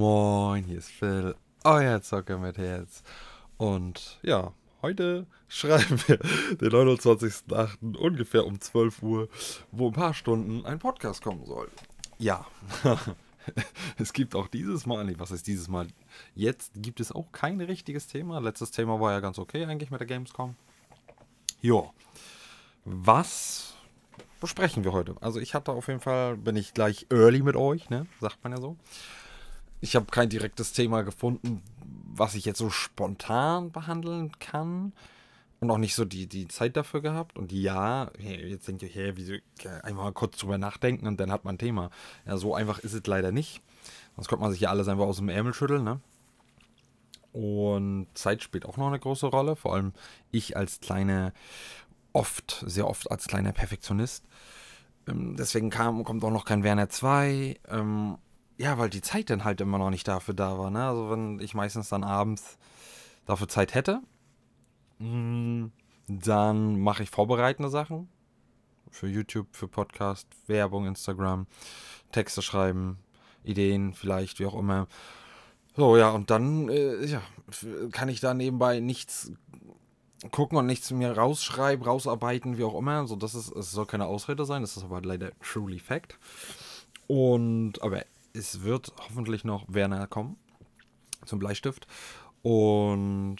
Moin, hier ist Phil, euer Zocker mit Herz. Und ja, heute schreiben wir den 29.08. ungefähr um 12 Uhr, wo ein paar Stunden ein Podcast kommen soll. Ja, es gibt auch dieses Mal, nee, was ist dieses Mal? Jetzt gibt es auch kein richtiges Thema. Letztes Thema war ja ganz okay eigentlich mit der Gamescom. Jo, was besprechen wir heute? Also ich hatte auf jeden Fall, bin ich gleich early mit euch, ne? Sagt man ja so ich habe kein direktes Thema gefunden, was ich jetzt so spontan behandeln kann. Und auch nicht so die, die Zeit dafür gehabt. Und ja, jetzt denkt ihr, hey, wieso, einfach kurz drüber nachdenken und dann hat man ein Thema. Ja, so einfach ist es leider nicht. Sonst könnte man sich ja alles einfach aus dem Ärmel schütteln, ne? Und Zeit spielt auch noch eine große Rolle. Vor allem ich als kleine, oft, sehr oft als kleiner Perfektionist. Ähm, deswegen kam, kommt auch noch kein Werner 2. Ja, weil die Zeit dann halt immer noch nicht dafür da war. Ne? Also wenn ich meistens dann abends dafür Zeit hätte, mm, dann mache ich vorbereitende Sachen. Für YouTube, für Podcast, Werbung, Instagram, Texte schreiben, Ideen vielleicht, wie auch immer. So, ja, und dann äh, ja, kann ich da nebenbei nichts gucken und nichts mir rausschreiben, rausarbeiten, wie auch immer. So, das ist, es soll keine Ausrede sein, das ist aber leider truly fact. Und, aber es wird hoffentlich noch Werner kommen zum Bleistift. Und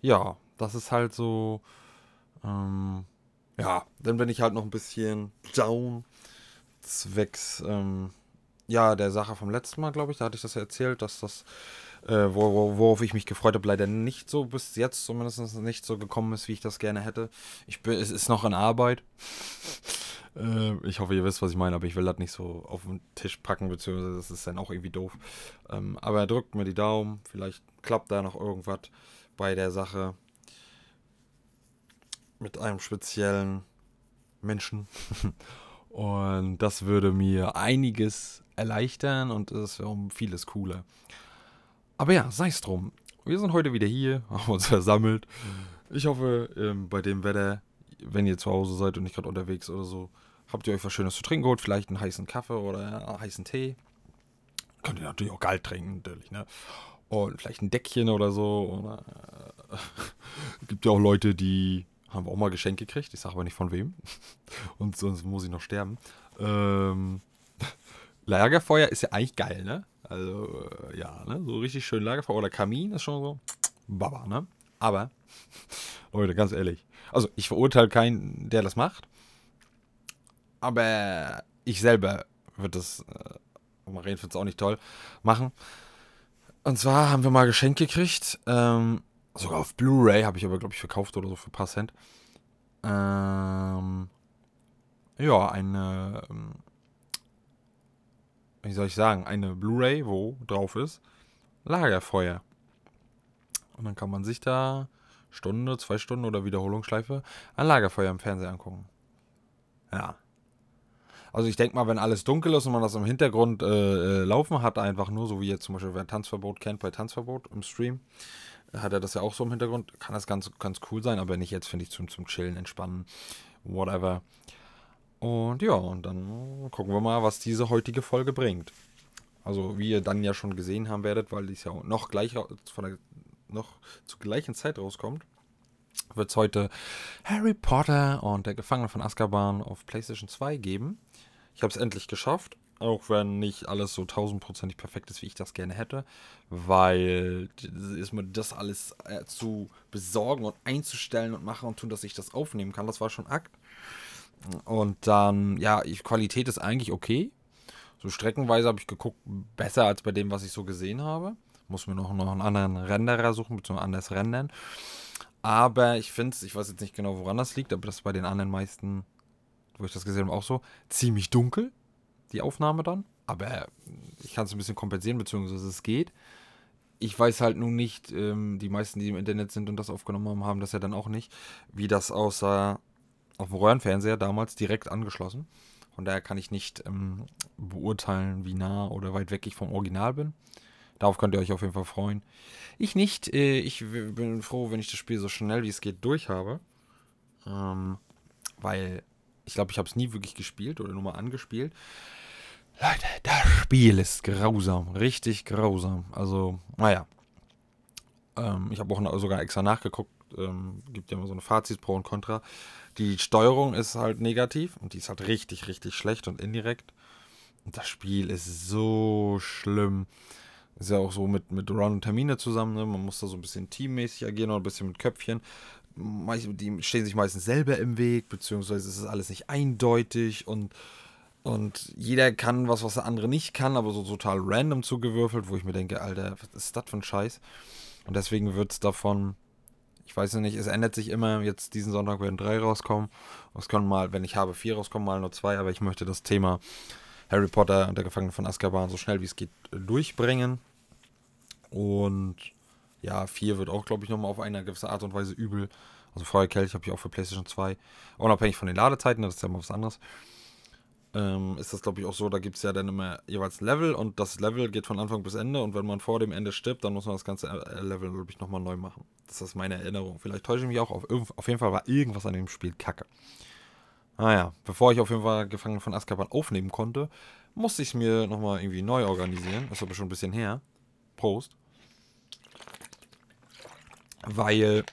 ja, das ist halt so. Ähm, ja, dann bin ich halt noch ein bisschen down. Zwecks, ähm, ja, der Sache vom letzten Mal, glaube ich. Da hatte ich das ja erzählt, dass das, äh, wor worauf ich mich gefreut habe, leider nicht so bis jetzt zumindest nicht so gekommen ist, wie ich das gerne hätte. Ich bin, es ist noch in Arbeit. Äh, ich hoffe, ihr wisst, was ich meine, aber ich will das nicht so auf den Tisch packen, beziehungsweise das ist dann auch irgendwie doof. Ähm, aber er drückt mir die Daumen, vielleicht klappt da noch irgendwas bei der Sache mit einem speziellen Menschen. und das würde mir einiges erleichtern und es wäre um vieles cooler. Aber ja, sei es drum. Wir sind heute wieder hier, haben uns versammelt. Ich hoffe, ähm, bei dem Wetter, wenn ihr zu Hause seid und nicht gerade unterwegs oder so, Habt ihr euch was Schönes zu trinken geholt? Vielleicht einen heißen Kaffee oder einen heißen Tee? Könnt ihr natürlich auch kalt trinken, natürlich, ne? Und vielleicht ein Deckchen oder so. Oder, äh, gibt ja auch Leute, die haben auch mal Geschenke gekriegt. Ich sage aber nicht von wem. Und sonst muss ich noch sterben. Ähm, Lagerfeuer ist ja eigentlich geil, ne? Also, äh, ja, ne? So richtig schön Lagerfeuer oder Kamin ist schon so. Baba, ne? Aber, Leute, ganz ehrlich. Also, ich verurteile keinen, der das macht. Aber ich selber würde das, äh, Marien findet es auch nicht toll, machen. Und zwar haben wir mal Geschenk gekriegt. Ähm, sogar auf Blu-ray habe ich aber, glaube ich, verkauft oder so für ein paar Cent. Ähm, ja, eine, ähm, wie soll ich sagen, eine Blu-ray, wo drauf ist Lagerfeuer. Und dann kann man sich da Stunde, zwei Stunden oder Wiederholungsschleife ein Lagerfeuer im Fernsehen angucken. Ja. Also ich denke mal, wenn alles dunkel ist und man das im Hintergrund äh, äh, laufen hat, einfach nur, so wie jetzt zum Beispiel, wer Tanzverbot kennt bei Tanzverbot im Stream, hat er das ja auch so im Hintergrund, kann das ganz, ganz cool sein, aber nicht jetzt, finde ich, zum, zum Chillen, Entspannen, whatever. Und ja, und dann gucken wir mal, was diese heutige Folge bringt. Also, wie ihr dann ja schon gesehen haben werdet, weil dies ja noch gleich von der, noch zur gleichen Zeit rauskommt, wird es heute Harry Potter und der Gefangene von Azkaban auf PlayStation 2 geben. Ich habe es endlich geschafft, auch wenn nicht alles so tausendprozentig perfekt ist, wie ich das gerne hätte, weil ist mir das alles äh, zu besorgen und einzustellen und machen und tun, dass ich das aufnehmen kann, das war schon Akt. Und dann, ja, ich, Qualität ist eigentlich okay. So streckenweise habe ich geguckt, besser als bei dem, was ich so gesehen habe. Muss mir noch, noch einen anderen Renderer suchen, beziehungsweise anders rendern. Aber ich finde es, ich weiß jetzt nicht genau, woran das liegt, aber das ist bei den anderen meisten wo ich das gesehen habe, auch so ziemlich dunkel, die Aufnahme dann. Aber ich kann es ein bisschen kompensieren, beziehungsweise es geht. Ich weiß halt nun nicht, ähm, die meisten, die im Internet sind und das aufgenommen haben, haben das ja dann auch nicht, wie das aussah auf dem Röhrenfernseher damals direkt angeschlossen. Von daher kann ich nicht ähm, beurteilen, wie nah oder weit weg ich vom Original bin. Darauf könnt ihr euch auf jeden Fall freuen. Ich nicht. Äh, ich bin froh, wenn ich das Spiel so schnell wie es geht durch habe. Ähm, weil ich glaube, ich habe es nie wirklich gespielt oder nur mal angespielt. Leute, das Spiel ist grausam. Richtig grausam. Also, naja. Ähm, ich habe auch sogar extra nachgeguckt. Ähm, gibt ja immer so eine Fazit Pro und Contra. Die Steuerung ist halt negativ und die ist halt richtig, richtig schlecht und indirekt. Und das Spiel ist so schlimm. Ist ja auch so mit, mit Ron und Termine zusammen. Ne? Man muss da so ein bisschen teammäßig agieren oder ein bisschen mit Köpfchen. Die stehen sich meistens selber im Weg, beziehungsweise ist es alles nicht eindeutig und, und jeder kann was, was der andere nicht kann, aber so total random zugewürfelt, wo ich mir denke, Alter, was ist das für ein Scheiß? Und deswegen wird es davon, ich weiß nicht, es ändert sich immer. Jetzt diesen Sonntag werden drei rauskommen. Es können mal, wenn ich habe, vier rauskommen, mal nur zwei, aber ich möchte das Thema Harry Potter und der Gefangene von Azkaban so schnell wie es geht durchbringen. Und ja, 4 wird auch, glaube ich, nochmal auf eine gewisse Art und Weise übel. Also Feuerkelch habe ich auch für PlayStation 2. Unabhängig von den Ladezeiten, das ist ja mal was anderes. Ähm, ist das, glaube ich, auch so, da gibt es ja dann immer jeweils Level und das Level geht von Anfang bis Ende und wenn man vor dem Ende stirbt, dann muss man das ganze äh, Level, glaube ich, nochmal neu machen. Das ist meine Erinnerung. Vielleicht täusche ich mich auch. Auf, auf jeden Fall war irgendwas an dem Spiel kacke. Naja, bevor ich auf jeden Fall Gefangenen von Azkaban aufnehmen konnte, musste ich es mir nochmal irgendwie neu organisieren. Das ist aber schon ein bisschen her. Prost. Weil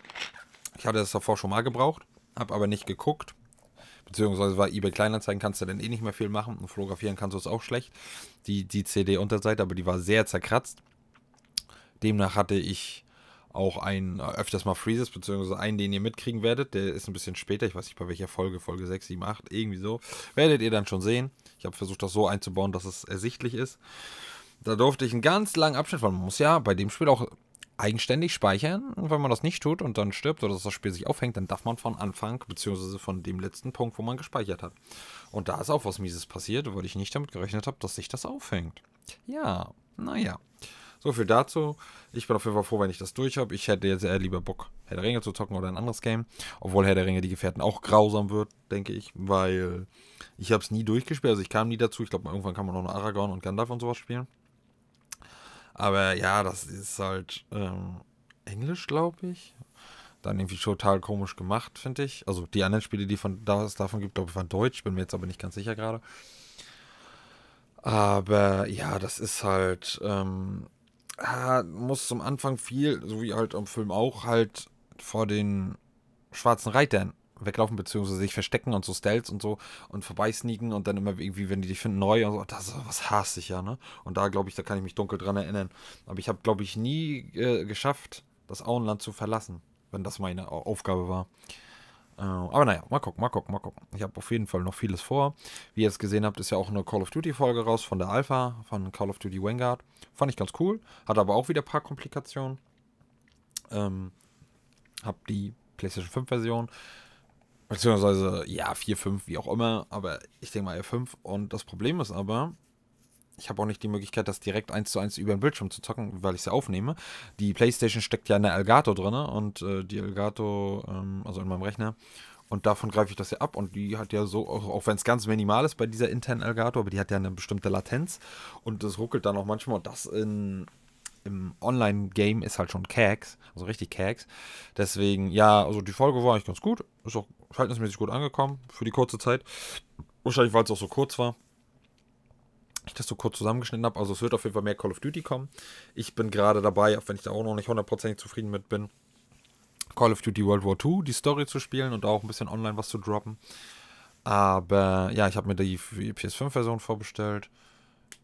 ich hatte das davor schon mal gebraucht, habe aber nicht geguckt. Beziehungsweise bei eBay Kleinanzeigen kannst du dann eh nicht mehr viel machen und fotografieren kannst du es auch schlecht. Die, die CD-Unterseite, aber die war sehr zerkratzt. Demnach hatte ich auch ein äh, öfters mal Freezes, beziehungsweise einen, den ihr mitkriegen werdet. Der ist ein bisschen später, ich weiß nicht bei welcher Folge, Folge 6, 7, 8, irgendwie so. Werdet ihr dann schon sehen. Ich habe versucht, das so einzubauen, dass es ersichtlich ist. Da durfte ich einen ganz langen Abschnitt, weil man muss ja bei dem Spiel auch eigenständig speichern. Und wenn man das nicht tut und dann stirbt oder das Spiel sich aufhängt, dann darf man von Anfang, beziehungsweise von dem letzten Punkt, wo man gespeichert hat. Und da ist auch was Mieses passiert, weil ich nicht damit gerechnet habe, dass sich das aufhängt. Ja, naja. So viel dazu. Ich bin auf jeden Fall froh, wenn ich das durch habe. Ich hätte jetzt eher lieber Bock, Herr der Ringe zu zocken oder ein anderes Game. Obwohl Herr der Ringe die Gefährten auch grausam wird, denke ich. Weil ich habe es nie durchgespielt. Also ich kam nie dazu. Ich glaube, irgendwann kann man noch Aragorn und Gandalf und sowas spielen. Aber ja, das ist halt ähm, Englisch, glaube ich. Dann irgendwie total komisch gemacht, finde ich. Also die anderen Spiele, die von da es davon gibt, glaube ich, waren Deutsch. Bin mir jetzt aber nicht ganz sicher gerade. Aber ja, das ist halt. Ähm, muss zum Anfang viel, so wie halt im Film auch, halt vor den schwarzen Reitern weglaufen, beziehungsweise sich verstecken und so Stealths und so und vorbeisneaken und dann immer irgendwie, wenn die dich finden, neu und so, das was hasse ich ja, ne? Und da glaube ich, da kann ich mich dunkel dran erinnern. Aber ich habe, glaube ich, nie äh, geschafft, das Auenland zu verlassen, wenn das meine Aufgabe war. Äh, aber naja, mal gucken, mal gucken, mal gucken. Ich habe auf jeden Fall noch vieles vor. Wie ihr es gesehen habt, ist ja auch eine Call of Duty-Folge raus von der Alpha, von Call of Duty Vanguard. Fand ich ganz cool. Hat aber auch wieder ein paar Komplikationen. Ähm, hab die PlayStation 5-Version. Beziehungsweise, ja, 4, 5, wie auch immer. Aber ich denke mal eher 5. Und das Problem ist aber, ich habe auch nicht die Möglichkeit, das direkt eins zu eins über den Bildschirm zu zocken, weil ich es ja aufnehme. Die PlayStation steckt ja in der Elgato drin und äh, die Elgato, ähm, also in meinem Rechner, und davon greife ich das ja ab. Und die hat ja so, auch, auch wenn es ganz minimal ist bei dieser internen Elgato, aber die hat ja eine bestimmte Latenz und das ruckelt dann auch manchmal. Und das in, im Online-Game ist halt schon Kags, also richtig Kags. Deswegen, ja, also die Folge war eigentlich ganz gut. Ist auch verhältnismäßig gut angekommen für die kurze Zeit. Wahrscheinlich, weil es auch so kurz war ich das so kurz zusammengeschnitten habe. Also es wird auf jeden Fall mehr Call of Duty kommen. Ich bin gerade dabei, auch wenn ich da auch noch nicht hundertprozentig zufrieden mit bin, Call of Duty World War II, die Story zu spielen und auch ein bisschen online was zu droppen. Aber ja, ich habe mir die PS5-Version vorbestellt.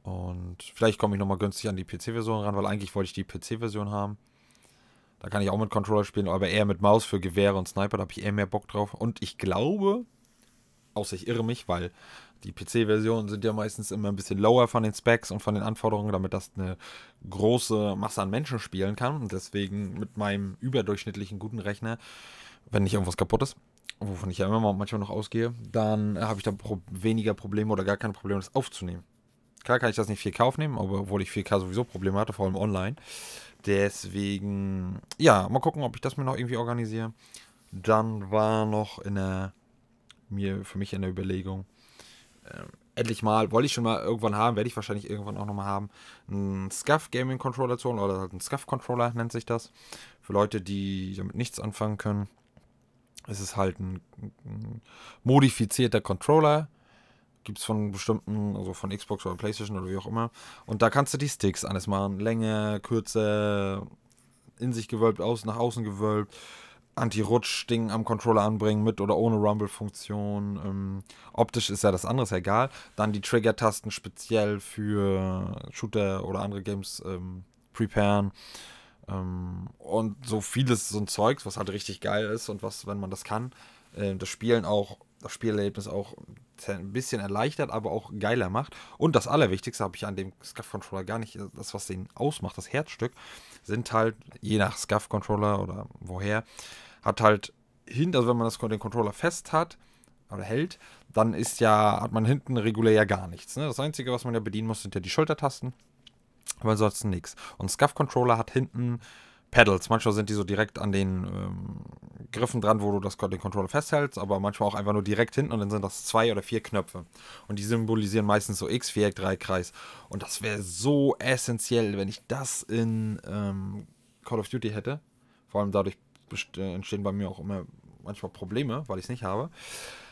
Und vielleicht komme ich nochmal günstig an die PC-Version ran, weil eigentlich wollte ich die PC-Version haben. Da kann ich auch mit Controller spielen, aber eher mit Maus für Gewehre und Sniper, da habe ich eher mehr Bock drauf. Und ich glaube, außer ich irre mich, weil die PC-Versionen sind ja meistens immer ein bisschen lower von den Specs und von den Anforderungen, damit das eine große Masse an Menschen spielen kann. Und deswegen mit meinem überdurchschnittlichen guten Rechner, wenn nicht irgendwas kaputt ist, wovon ich ja immer manchmal noch ausgehe, dann habe ich da pro weniger Probleme oder gar keine Probleme, das aufzunehmen. Klar kann ich das nicht 4K aufnehmen, obwohl ich 4K sowieso Probleme hatte, vor allem online. Deswegen, ja, mal gucken, ob ich das mir noch irgendwie organisiere. Dann war noch in der, mir, für mich in der Überlegung, ähm, endlich mal, wollte ich schon mal irgendwann haben, werde ich wahrscheinlich irgendwann auch nochmal haben, ein SCUF Gaming Controller zu holen, oder halt ein SCUF Controller nennt sich das. Für Leute, die damit nichts anfangen können. Es ist halt ein, ein modifizierter Controller. Gibt es von bestimmten, also von Xbox oder Playstation oder wie auch immer. Und da kannst du die Sticks alles machen. Länge, Kürze, in sich gewölbt, aus, nach außen gewölbt Anti-Rutsch-Ding am Controller anbringen, mit oder ohne Rumble-Funktion. Ähm, optisch ist ja das andere, ist ja egal. Dann die Trigger-Tasten speziell für Shooter oder andere Games ähm, preparen. Ähm, und so vieles, so ein Zeugs, was halt richtig geil ist und was, wenn man das kann, äh, das Spielen auch, das Spielerlebnis auch ein bisschen erleichtert, aber auch geiler macht. Und das Allerwichtigste habe ich an dem SCUF-Controller gar nicht, das, was den ausmacht, das Herzstück, sind halt, je nach SCUF-Controller oder woher, hat halt hinten, also wenn man das, den Controller fest hat oder hält, dann ist ja, hat man hinten regulär ja gar nichts. Ne? Das Einzige, was man ja bedienen muss, sind ja die Schultertasten, aber ansonsten nichts. Und SCUF-Controller hat hinten Pedals. Manchmal sind die so direkt an den ähm, Griffen dran, wo du das, den Controller festhältst, aber manchmal auch einfach nur direkt hinten und dann sind das zwei oder vier Knöpfe. Und die symbolisieren meistens so X, Viereck, Dreikreis. Und das wäre so essentiell, wenn ich das in ähm, Call of Duty hätte. Vor allem dadurch entstehen bei mir auch immer manchmal Probleme, weil ich es nicht habe.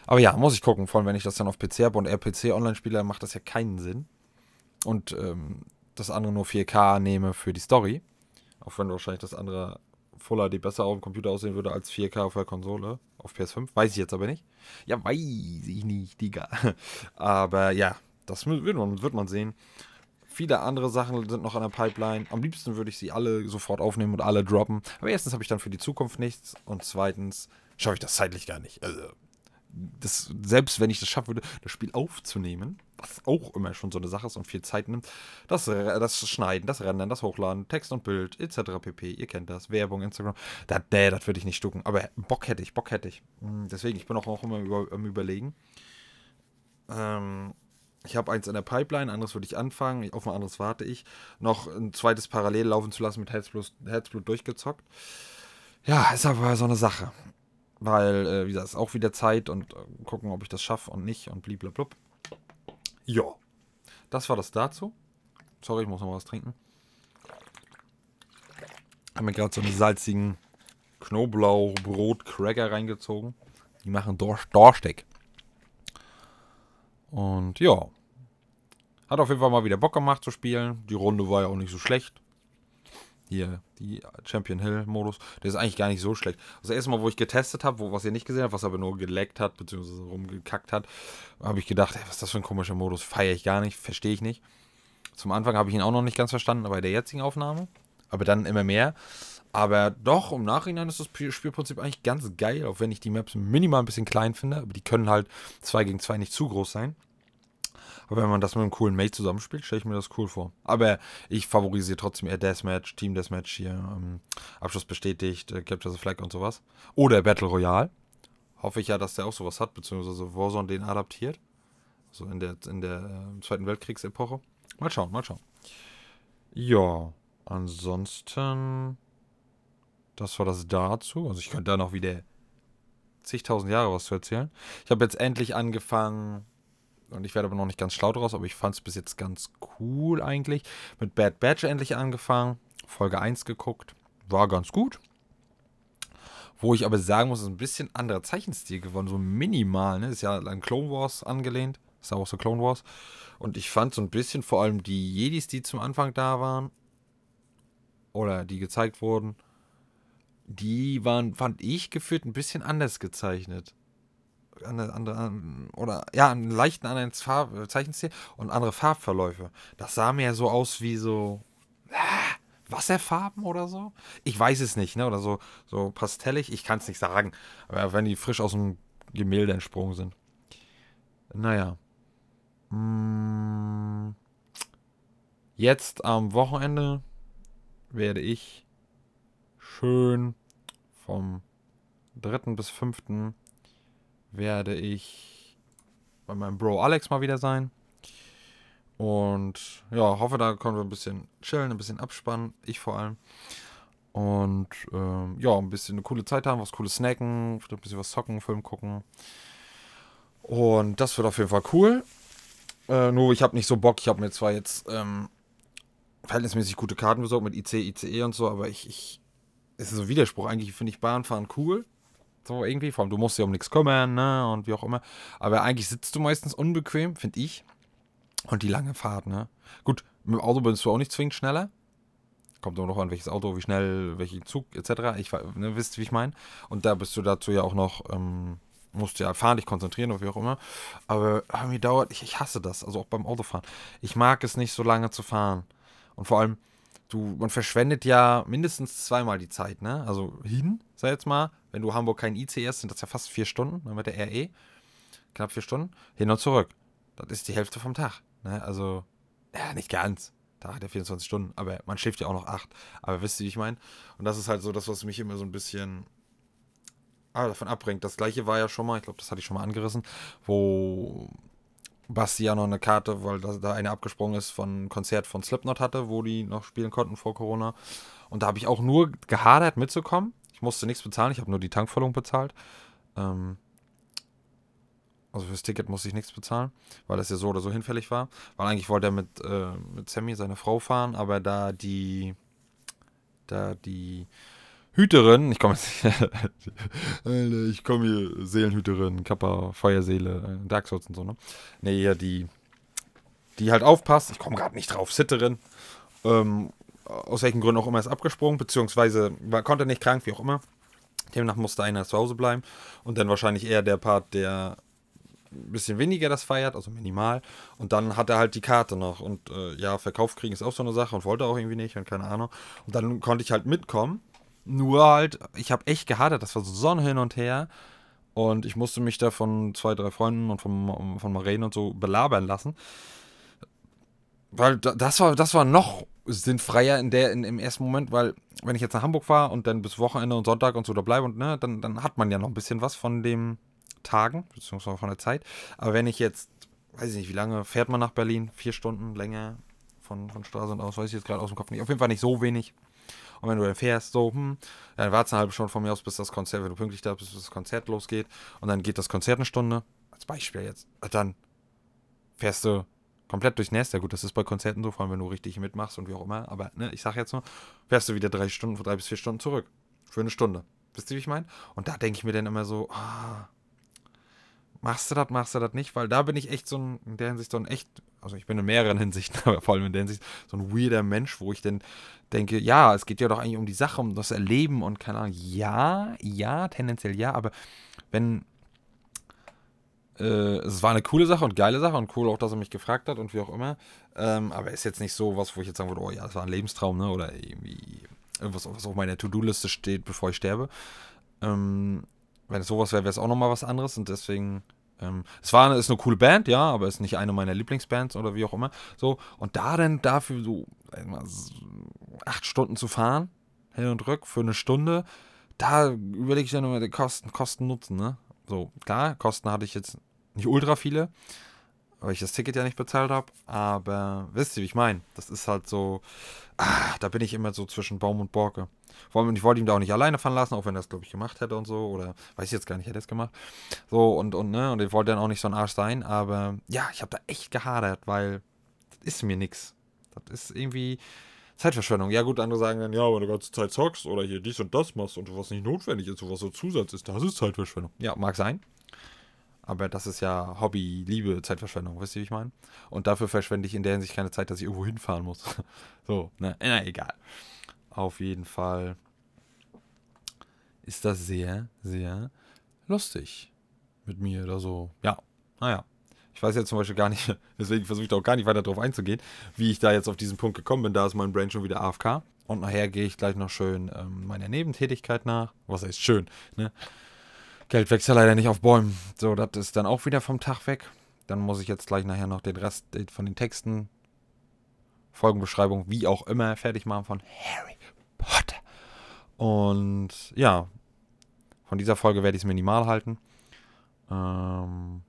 Aber ja, muss ich gucken. Vor allem, wenn ich das dann auf PC habe und RPC online spiele, macht das ja keinen Sinn. Und ähm, das andere nur 4K nehme für die Story. Auch wenn wahrscheinlich das andere Full HD besser auf dem Computer aussehen würde als 4K auf der Konsole. Auf PS5. Weiß ich jetzt aber nicht. Ja, weiß ich nicht, Digga. Aber ja, das wird man, wird man sehen. Viele andere Sachen sind noch an der Pipeline. Am liebsten würde ich sie alle sofort aufnehmen und alle droppen. Aber erstens habe ich dann für die Zukunft nichts und zweitens schaffe ich das zeitlich gar nicht. Also, das, selbst wenn ich das schaffen würde, das Spiel aufzunehmen, was auch immer schon so eine Sache ist und viel Zeit nimmt, das, das Schneiden, das Rendern, das Hochladen, Text und Bild, etc. pp. Ihr kennt das, Werbung, Instagram. Das, das würde ich nicht stucken. Aber Bock hätte ich, Bock hätte ich. Hm, deswegen, ich bin auch, auch immer über, am Überlegen. Ähm, ich habe eins in der Pipeline, anderes würde ich anfangen, auf ein anderes warte ich. Noch ein zweites parallel laufen zu lassen mit Herzblut, durchgezockt. Ja, ist aber so eine Sache. Weil, äh, wie gesagt, ist auch wieder Zeit und äh, gucken, ob ich das schaffe und nicht und bliblablub. Ja. Das war das dazu. Sorry, ich muss noch was trinken. Haben mir gerade so einen salzigen Knoblauchbrot-Cracker reingezogen. Die machen Dorsteck. Und ja. Hat auf jeden Fall mal wieder Bock gemacht zu spielen. Die Runde war ja auch nicht so schlecht. Hier, die Champion Hill-Modus. Der ist eigentlich gar nicht so schlecht. Das erste Mal, wo ich getestet habe, was ihr nicht gesehen habt, was aber nur geleckt hat, beziehungsweise rumgekackt hat, habe ich gedacht, ey, was ist das für ein komischer Modus? Feiere ich gar nicht, verstehe ich nicht. Zum Anfang habe ich ihn auch noch nicht ganz verstanden, bei der jetzigen Aufnahme. Aber dann immer mehr. Aber doch, im Nachhinein ist das Spielprinzip eigentlich ganz geil, auch wenn ich die Maps minimal ein bisschen klein finde. Aber die können halt 2 gegen 2 nicht zu groß sein. Aber wenn man das mit einem coolen Mate zusammenspielt, stelle ich mir das cool vor. Aber ich favorisiere trotzdem eher Deathmatch, Team Deathmatch hier, ähm, Abschluss bestätigt, äh, Capture the Flag und sowas. Oder Battle Royale. Hoffe ich ja, dass der auch sowas hat, beziehungsweise Warzone den adaptiert. So in der, in der äh, Zweiten Weltkriegsepoche. Mal schauen, mal schauen. Ja, ansonsten, das war das dazu. Also ich könnte da noch wieder zigtausend Jahre was zu erzählen. Ich habe jetzt endlich angefangen, und ich werde aber noch nicht ganz schlau draus, aber ich fand es bis jetzt ganz cool eigentlich. Mit Bad Batch endlich angefangen, Folge 1 geguckt, war ganz gut. Wo ich aber sagen muss, ist ein bisschen anderer Zeichenstil geworden, so minimal, ne? Ist ja an Clone Wars angelehnt, ist auch so Clone Wars. Und ich fand so ein bisschen vor allem die Jedis, die zum Anfang da waren, oder die gezeigt wurden, die waren, fand ich gefühlt ein bisschen anders gezeichnet eine andere, oder ja, einen leichten anderen Farb, Zeichenstil und andere Farbverläufe. Das sah mir so aus wie so äh, Wasserfarben oder so. Ich weiß es nicht, ne? Oder so, so pastellig, ich kann es nicht sagen. Aber wenn die frisch aus dem Gemälde entsprungen sind. Naja. Hm. Jetzt am Wochenende werde ich schön vom 3. bis 5 werde ich bei meinem Bro Alex mal wieder sein. Und ja, hoffe, da können wir ein bisschen chillen, ein bisschen abspannen. Ich vor allem. Und ähm, ja, ein bisschen eine coole Zeit haben, was cooles snacken, ein bisschen was zocken, Film gucken. Und das wird auf jeden Fall cool. Äh, nur ich habe nicht so Bock. Ich habe mir zwar jetzt ähm, verhältnismäßig gute Karten besorgt mit IC, ICE und so, aber ich, ich es ist so ein Widerspruch. Eigentlich finde ich Bahnfahren cool. So irgendwie. Vor allem, du musst ja um nichts kümmern, ne? Und wie auch immer. Aber eigentlich sitzt du meistens unbequem, finde ich. Und die lange Fahrt, ne? Gut, mit dem Auto bist du auch nicht zwingend schneller. Kommt immer noch an, welches Auto, wie schnell, welchen Zug, etc. Ich ne, wisst, wie ich meine. Und da bist du dazu ja auch noch, ähm, musst du ja fahren, dich konzentrieren oder wie auch immer. Aber irgendwie dauert, ich, ich hasse das, also auch beim Autofahren. Ich mag es nicht, so lange zu fahren. Und vor allem, du, man verschwendet ja mindestens zweimal die Zeit, ne? Also hin, sag jetzt mal, wenn du Hamburg kein IC hast, sind das ja fast vier Stunden ne, mit der RE. Knapp vier Stunden. Hin und zurück. Das ist die Hälfte vom Tag. Ne? Also, ja, nicht ganz. Da hat er 24 Stunden, aber man schläft ja auch noch 8. Aber wisst ihr, wie ich meine? Und das ist halt so das, was mich immer so ein bisschen ah, davon abbringt. Das gleiche war ja schon mal, ich glaube, das hatte ich schon mal angerissen, wo Basti ja noch eine Karte, weil da eine abgesprungen ist, von Konzert von Slipknot hatte, wo die noch spielen konnten vor Corona. Und da habe ich auch nur gehadert mitzukommen. Ich musste nichts bezahlen, ich habe nur die Tankfüllung bezahlt. Ähm, also fürs Ticket musste ich nichts bezahlen, weil das ja so oder so hinfällig war. Weil eigentlich wollte er mit, äh, mit Sammy, seine Frau, fahren, aber da die, da die Hüterin, ich komme jetzt ich komme hier, Seelenhüterin, Kappa, Feuerseele, äh, Dark Souls und so, ne? Ne, ja, die, die halt aufpasst, ich komme gerade nicht drauf, Sitterin, ähm, aus welchen Gründen auch immer ist abgesprungen, beziehungsweise war, konnte nicht krank, wie auch immer. Demnach musste einer zu Hause bleiben und dann wahrscheinlich eher der Part, der ein bisschen weniger das feiert, also minimal. Und dann hat er halt die Karte noch. Und äh, ja, Verkauf kriegen ist auch so eine Sache und wollte auch irgendwie nicht und keine Ahnung. Und dann konnte ich halt mitkommen. Nur halt, ich habe echt gehadert, das war so Sonne hin und her. Und ich musste mich da von zwei, drei Freunden und von, von Maren und so belabern lassen. Weil das war, das war noch sinnfreier in der, in, im ersten Moment, weil wenn ich jetzt nach Hamburg fahre und dann bis Wochenende und Sonntag und so da bleibe und ne, dann, dann hat man ja noch ein bisschen was von dem, Tagen, beziehungsweise von der Zeit. Aber wenn ich jetzt, weiß ich nicht, wie lange fährt man nach Berlin? Vier Stunden länger von, von Stralsund aus, weiß ich jetzt gerade aus dem Kopf nicht. Auf jeden Fall nicht so wenig. Und wenn du dann fährst, so, hm, dann wartest du eine halbe Stunde von mir aus, bis das Konzert, wenn du pünktlich da bist, bis das Konzert losgeht. Und dann geht das Konzert eine Stunde, als Beispiel jetzt. Dann fährst du komplett durchs Nest. Ja gut, das ist bei Konzerten so, vor allem wenn du richtig mitmachst und wie auch immer. Aber ne, ich sag jetzt nur, fährst du wieder drei Stunden, drei bis vier Stunden zurück. Für eine Stunde. Wisst ihr, wie ich meine? Und da denke ich mir dann immer so, ah, machst du das, machst du das nicht, weil da bin ich echt so ein, in der Hinsicht so ein echt, also ich bin in mehreren Hinsichten, aber vor allem in der Hinsicht so ein weirder Mensch, wo ich dann denke, ja, es geht ja doch eigentlich um die Sache, um das Erleben und keine Ahnung, ja, ja, tendenziell ja, aber wenn äh, es war eine coole Sache und geile Sache und cool auch, dass er mich gefragt hat und wie auch immer, ähm, aber ist jetzt nicht so was, wo ich jetzt sagen würde, oh ja, das war ein Lebenstraum, ne, oder irgendwie irgendwas, was auf meiner To-Do-Liste steht, bevor ich sterbe. Ähm, wenn es sowas wäre, wäre es auch nochmal was anderes und deswegen. Ähm, es war ist eine coole Band, ja, aber ist nicht eine meiner Lieblingsbands oder wie auch immer. So, und da dann dafür so mal, acht Stunden zu fahren, hin und rück für eine Stunde, da überlege ich dann immer die Kosten, Kosten nutzen, ne? So, klar, Kosten hatte ich jetzt nicht ultra viele, weil ich das Ticket ja nicht bezahlt habe, aber wisst ihr, wie ich meine? Das ist halt so, ah, da bin ich immer so zwischen Baum und Borke. Vor allem, ich wollte ihn da auch nicht alleine fahren lassen, auch wenn er das, glaube ich, gemacht hätte und so. Oder weiß ich jetzt gar nicht, hätte er es gemacht. So, und, und, ne, und ich wollte dann auch nicht so ein Arsch sein. Aber ja, ich habe da echt gehadert, weil das ist mir nix. Das ist irgendwie Zeitverschwendung. Ja, gut, andere sagen dann, ja, aber du die ganze Zeit zockst oder hier dies und das machst und was nicht notwendig ist, was so Zusatz ist, das ist Zeitverschwendung. Ja, mag sein. Aber das ist ja Hobby, Liebe, Zeitverschwendung, wisst ihr, wie ich meine? Und dafür verschwende ich in der Hinsicht keine Zeit, dass ich irgendwo hinfahren muss. so, ne? Na, egal. Auf jeden Fall ist das sehr, sehr lustig mit mir oder so. Ja, naja. Ich weiß jetzt zum Beispiel gar nicht, deswegen versuche ich da auch gar nicht weiter drauf einzugehen, wie ich da jetzt auf diesen Punkt gekommen bin. Da ist mein Brain schon wieder AFK. Und nachher gehe ich gleich noch schön ähm, meiner Nebentätigkeit nach. Was heißt schön, ne? Geld wächst ja leider nicht auf Bäumen. So, das ist dann auch wieder vom Tag weg. Dann muss ich jetzt gleich nachher noch den Rest von den Texten, Folgenbeschreibung, wie auch immer, fertig machen von Harry Potter. Und ja, von dieser Folge werde ich es minimal halten. Ähm,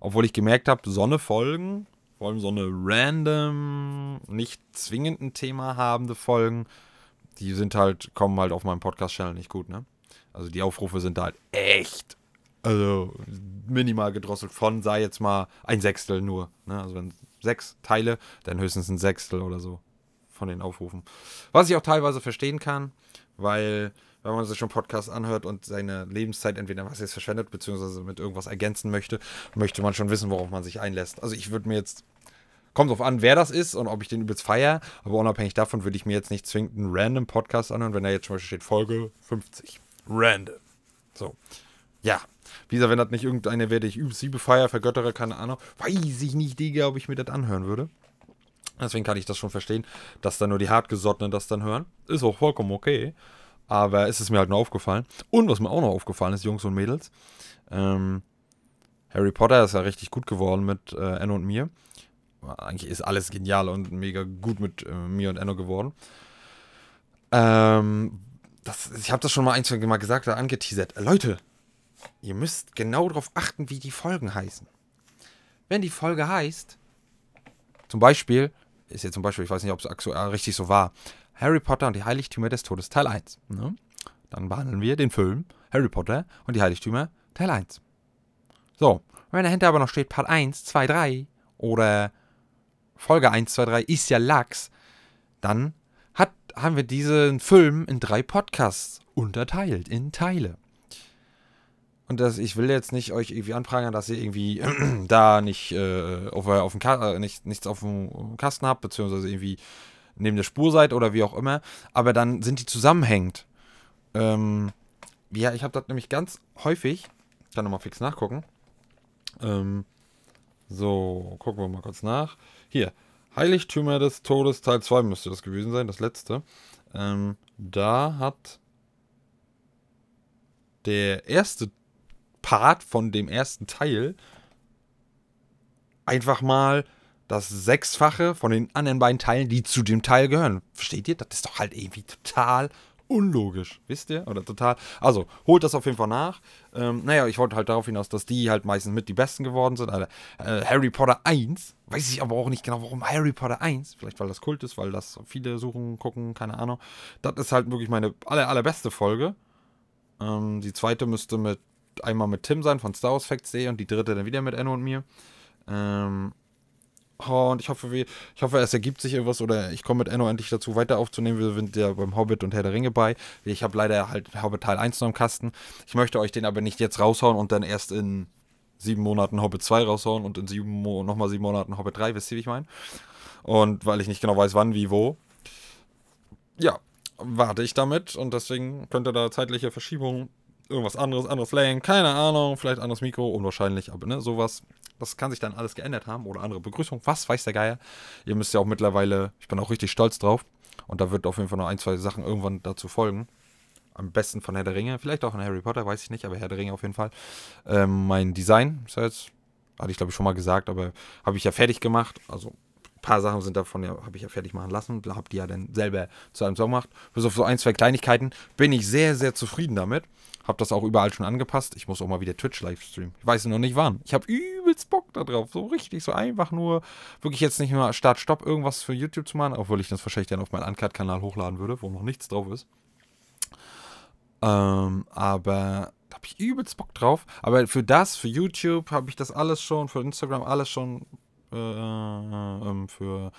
obwohl ich gemerkt habe, Sonne folgen vor allem so eine random, nicht zwingend ein Thema habende Folgen, die sind halt, kommen halt auf meinem Podcast-Channel nicht gut, ne? Also die Aufrufe sind da halt echt, also minimal gedrosselt von, sei jetzt mal ein Sechstel nur, ne? Also wenn sechs Teile, dann höchstens ein Sechstel oder so von den Aufrufen. Was ich auch teilweise verstehen kann, weil wenn man sich schon Podcast anhört und seine Lebenszeit entweder was jetzt verschwendet, beziehungsweise mit irgendwas ergänzen möchte, möchte man schon wissen, worauf man sich einlässt. Also ich würde mir jetzt, kommt drauf an, wer das ist und ob ich den übelst feiere, aber unabhängig davon würde ich mir jetzt nicht zwingend einen random Podcast anhören, wenn da jetzt zum Beispiel steht Folge 50. Random. So. Ja. Wie gesagt, wenn das nicht irgendeine werde ich übelst sie befeier, vergöttere, keine Ahnung, weiß ich nicht, Digga, ob ich mir das anhören würde. Deswegen kann ich das schon verstehen, dass da nur die Hartgesottenen das dann hören. Ist auch vollkommen okay. Aber es ist mir halt nur aufgefallen. Und was mir auch noch aufgefallen ist, Jungs und Mädels, ähm, Harry Potter ist ja richtig gut geworden mit äh, Enno und mir. Eigentlich ist alles genial und mega gut mit äh, mir und Enno geworden. Ähm, das, ich habe das schon mal ein, zwei Mal gesagt oder angeteasert. Äh, Leute, ihr müsst genau darauf achten, wie die Folgen heißen. Wenn die Folge heißt, zum Beispiel, ist jetzt zum Beispiel, ich weiß nicht, ob es richtig so war, Harry Potter und die Heiligtümer des Todes Teil 1. Ne? Dann behandeln wir den Film Harry Potter und die Heiligtümer Teil 1. So, wenn dahinter aber noch steht Part 1, 2, 3 oder Folge 1, 2, 3 ist ja Lachs, dann haben wir diesen Film in drei Podcasts unterteilt, in Teile. Und das, ich will jetzt nicht euch irgendwie anprangern, dass ihr irgendwie da nicht, äh, auf, auf dem äh, nicht, nichts auf dem Kasten habt, beziehungsweise irgendwie neben der Spur seid oder wie auch immer, aber dann sind die zusammenhängend. Ähm, ja, ich habe das nämlich ganz häufig, ich kann nochmal fix nachgucken. Ähm, so, gucken wir mal kurz nach. Hier, Heiligtümer des Todes Teil 2 müsste das gewesen sein, das letzte. Ähm, da hat der erste Part von dem ersten Teil einfach mal das Sechsfache von den anderen beiden Teilen, die zu dem Teil gehören. Versteht ihr? Das ist doch halt irgendwie total unlogisch, wisst ihr? Oder total. Also, holt das auf jeden Fall nach. Ähm, naja, ich wollte halt darauf hinaus, dass die halt meistens mit die besten geworden sind. Also, äh, Harry Potter 1, weiß ich aber auch nicht genau, warum Harry Potter 1. Vielleicht, weil das Kult ist, weil das viele suchen, gucken, keine Ahnung. Das ist halt wirklich meine aller, allerbeste Folge. Ähm, die zweite müsste mit einmal mit Tim sein von Star Wars Facts.de und die dritte dann wieder mit Enno und mir. Ähm, Und ich hoffe, wir, ich hoffe, es ergibt sich irgendwas oder ich komme mit Enno endlich dazu, weiter aufzunehmen. Wir sind ja beim Hobbit und Herr der Ringe bei. Ich habe leider halt Hobbit Teil 1 noch im Kasten. Ich möchte euch den aber nicht jetzt raushauen und dann erst in sieben Monaten Hobbit 2 raushauen und in sieben Mo nochmal sieben Monaten Hobbit 3, wisst ihr, wie ich meine? Und weil ich nicht genau weiß, wann, wie, wo. Ja, warte ich damit und deswegen könnte da zeitliche Verschiebungen, irgendwas anderes, anderes Laying, keine Ahnung, vielleicht anderes Mikro, unwahrscheinlich, aber ne, sowas das kann sich dann alles geändert haben oder andere Begrüßung. Was weiß der Geier. Ihr müsst ja auch mittlerweile, ich bin auch richtig stolz drauf. Und da wird auf jeden Fall noch ein, zwei Sachen irgendwann dazu folgen. Am besten von Herr der Ringe, vielleicht auch von Harry Potter, weiß ich nicht, aber Herr der Ringe auf jeden Fall. Ähm, mein Design ja jetzt, hatte ich glaube ich schon mal gesagt, aber habe ich ja fertig gemacht. Also paar Sachen sind davon ja, habe ich ja fertig machen lassen. Habe die ja dann selber zu einem Song gemacht. Bis auf so ein, zwei Kleinigkeiten bin ich sehr, sehr zufrieden damit. Hab das auch überall schon angepasst. Ich muss auch mal wieder Twitch livestreamen. Ich weiß noch nicht wann. Ich habe übelst Bock da drauf. So richtig, so einfach nur wirklich jetzt nicht nur Start, Stopp irgendwas für YouTube zu machen, obwohl ich das wahrscheinlich dann auf meinen Uncut-Kanal hochladen würde, wo noch nichts drauf ist. Ähm, aber da habe ich übelst Bock drauf. Aber für das, für YouTube, habe ich das alles schon, für Instagram alles schon, äh, äh, ähm, für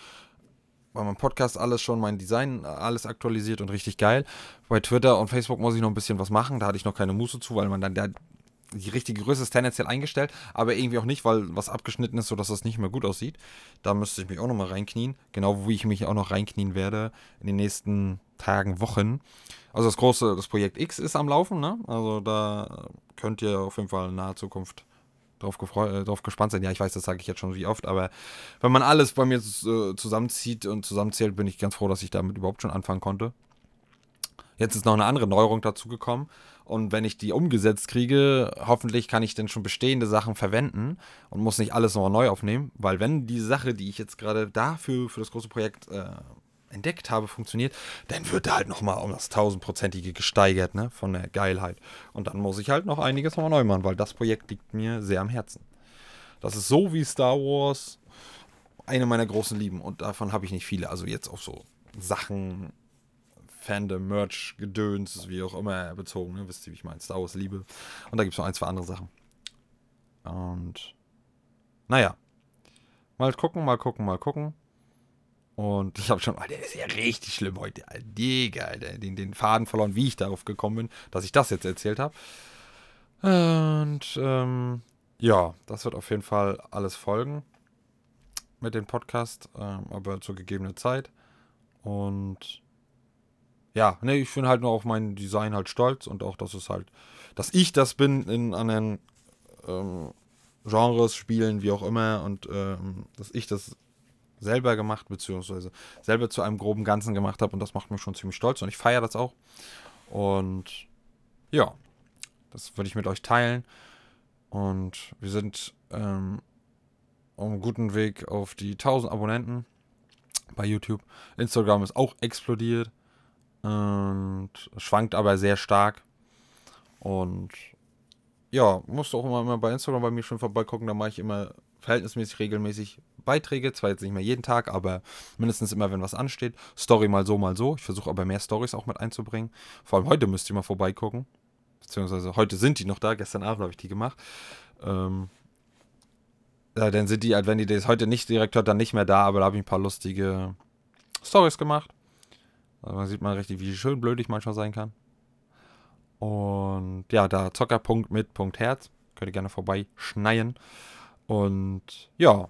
bei meinem Podcast alles schon, mein Design alles aktualisiert und richtig geil. Bei Twitter und Facebook muss ich noch ein bisschen was machen. Da hatte ich noch keine Muße zu, weil man dann der, die richtige Größe ist tendenziell eingestellt, aber irgendwie auch nicht, weil was abgeschnitten ist, sodass das nicht mehr gut aussieht. Da müsste ich mich auch nochmal reinknien. Genau wie ich mich auch noch reinknien werde in den nächsten Tagen, Wochen. Also das große, das Projekt X ist am Laufen, ne? Also da könnt ihr auf jeden Fall in naher Zukunft drauf, äh, drauf gespannt sein. Ja, ich weiß, das sage ich jetzt schon wie oft, aber wenn man alles bei mir äh, zusammenzieht und zusammenzählt, bin ich ganz froh, dass ich damit überhaupt schon anfangen konnte. Jetzt ist noch eine andere Neuerung dazu gekommen. Und wenn ich die umgesetzt kriege, hoffentlich kann ich dann schon bestehende Sachen verwenden und muss nicht alles nochmal neu aufnehmen. Weil wenn die Sache, die ich jetzt gerade dafür, für das große Projekt äh, entdeckt habe, funktioniert, dann wird er halt nochmal um das tausendprozentige gesteigert, ne, von der Geilheit. Und dann muss ich halt noch einiges nochmal neu machen, weil das Projekt liegt mir sehr am Herzen. Das ist so wie Star Wars eine meiner großen Lieben und davon habe ich nicht viele. Also jetzt auf so Sachen, Fandom, Merch, Gedöns, wie auch immer bezogen. Ne? Wisst ihr, wie ich meine? Star Wars Liebe. Und da gibt es noch ein, zwei andere Sachen. Und naja. Mal gucken, mal gucken, mal gucken. Und ich habe schon, der ist ja richtig schlimm heute. Digga, Alter, den, den Faden verloren, wie ich darauf gekommen bin, dass ich das jetzt erzählt habe. Und ähm, ja, das wird auf jeden Fall alles folgen mit dem Podcast, ähm, aber zur gegebenen Zeit. Und ja, ne, ich bin halt nur auf mein Design halt stolz und auch, dass es halt, dass ich das bin in anderen ähm, Genres, Spielen, wie auch immer und ähm, dass ich das selber gemacht, beziehungsweise selber zu einem groben Ganzen gemacht habe und das macht mich schon ziemlich stolz und ich feiere das auch. Und ja, das würde ich mit euch teilen. Und wir sind ähm, auf einem guten Weg auf die 1000 Abonnenten bei YouTube. Instagram ist auch explodiert und schwankt aber sehr stark. Und ja, musst auch immer, immer bei Instagram bei mir schon vorbeigucken. Da mache ich immer verhältnismäßig regelmäßig Beiträge. Zwar jetzt nicht mehr jeden Tag, aber mindestens immer, wenn was ansteht. Story mal so, mal so. Ich versuche aber mehr Stories auch mit einzubringen. Vor allem heute müsst ihr mal vorbeigucken. Beziehungsweise heute sind die noch da. Gestern Abend habe ich die gemacht. Ähm, ja, dann sind die, wenn die das heute nicht direkt hört, dann nicht mehr da. Aber da habe ich ein paar lustige Stories gemacht. Also man sieht mal richtig, wie schön blöd ich manchmal sein kann. Und ja, da Zockerpunkt mit Punkt Herz. Könnt ihr gerne vorbeischneien. Und ja,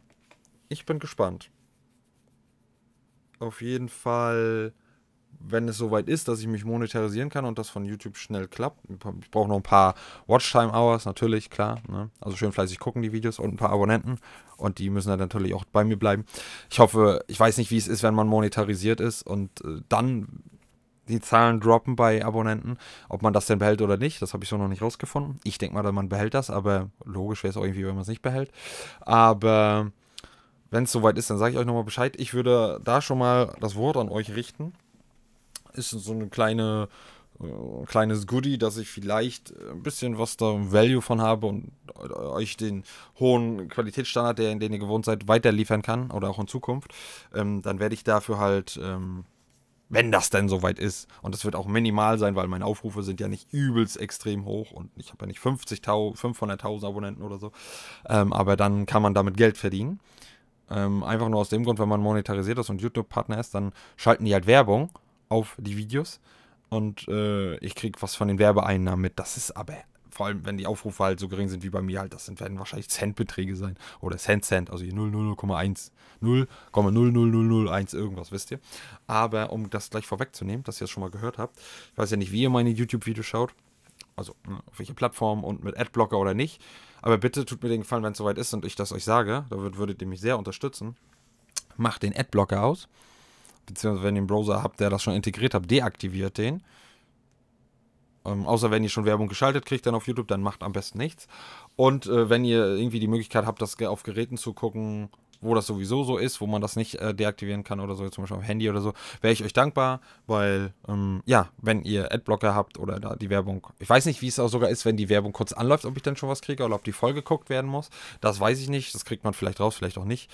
ich bin gespannt. Auf jeden Fall, wenn es soweit ist, dass ich mich monetarisieren kann und das von YouTube schnell klappt. Ich brauche noch ein paar Watchtime-Hours, natürlich, klar. Ne? Also schön fleißig gucken die Videos und ein paar Abonnenten. Und die müssen dann natürlich auch bei mir bleiben. Ich hoffe, ich weiß nicht, wie es ist, wenn man monetarisiert ist und äh, dann die Zahlen droppen bei Abonnenten. Ob man das denn behält oder nicht, das habe ich so noch nicht rausgefunden. Ich denke mal, man behält das, aber logisch wäre es auch irgendwie, wenn man es nicht behält. Aber wenn es soweit ist, dann sage ich euch nochmal Bescheid. Ich würde da schon mal das Wort an euch richten. Ist so eine kleine äh, kleines Goodie, dass ich vielleicht ein bisschen was da Value von habe und euch den hohen Qualitätsstandard, der, den ihr gewohnt seid, weiterliefern kann oder auch in Zukunft. Ähm, dann werde ich dafür halt ähm, wenn das denn soweit ist. Und das wird auch minimal sein, weil meine Aufrufe sind ja nicht übelst extrem hoch und ich habe ja nicht 500.000 Abonnenten oder so. Ähm, aber dann kann man damit Geld verdienen. Ähm, einfach nur aus dem Grund, wenn man monetarisiert ist und YouTube-Partner ist, dann schalten die halt Werbung auf die Videos und äh, ich kriege was von den Werbeeinnahmen mit. Das ist aber vor allem, wenn die Aufrufe halt so gering sind wie bei mir halt, das sind, werden wahrscheinlich Centbeträge sein. Oder Cent Cent, also hier 0,0,1, 0,00001 irgendwas, wisst ihr. Aber um das gleich vorwegzunehmen, dass ihr es schon mal gehört habt, ich weiß ja nicht, wie ihr meine YouTube-Videos schaut, also ne, auf welche Plattform und mit Adblocker oder nicht. Aber bitte tut mir den Gefallen, wenn es soweit ist und ich das euch sage, da würdet ihr mich sehr unterstützen. Macht den Adblocker aus. Beziehungsweise wenn ihr einen Browser habt, der das schon integriert hat, deaktiviert den. Ähm, außer wenn ihr schon Werbung geschaltet kriegt dann auf YouTube, dann macht am besten nichts. Und äh, wenn ihr irgendwie die Möglichkeit habt, das auf Geräten zu gucken, wo das sowieso so ist, wo man das nicht äh, deaktivieren kann oder so, zum Beispiel auf Handy oder so, wäre ich euch dankbar, weil, ähm, ja, wenn ihr Adblocker habt oder da die Werbung, ich weiß nicht, wie es auch sogar ist, wenn die Werbung kurz anläuft, ob ich dann schon was kriege oder ob die voll geguckt werden muss. Das weiß ich nicht, das kriegt man vielleicht raus, vielleicht auch nicht.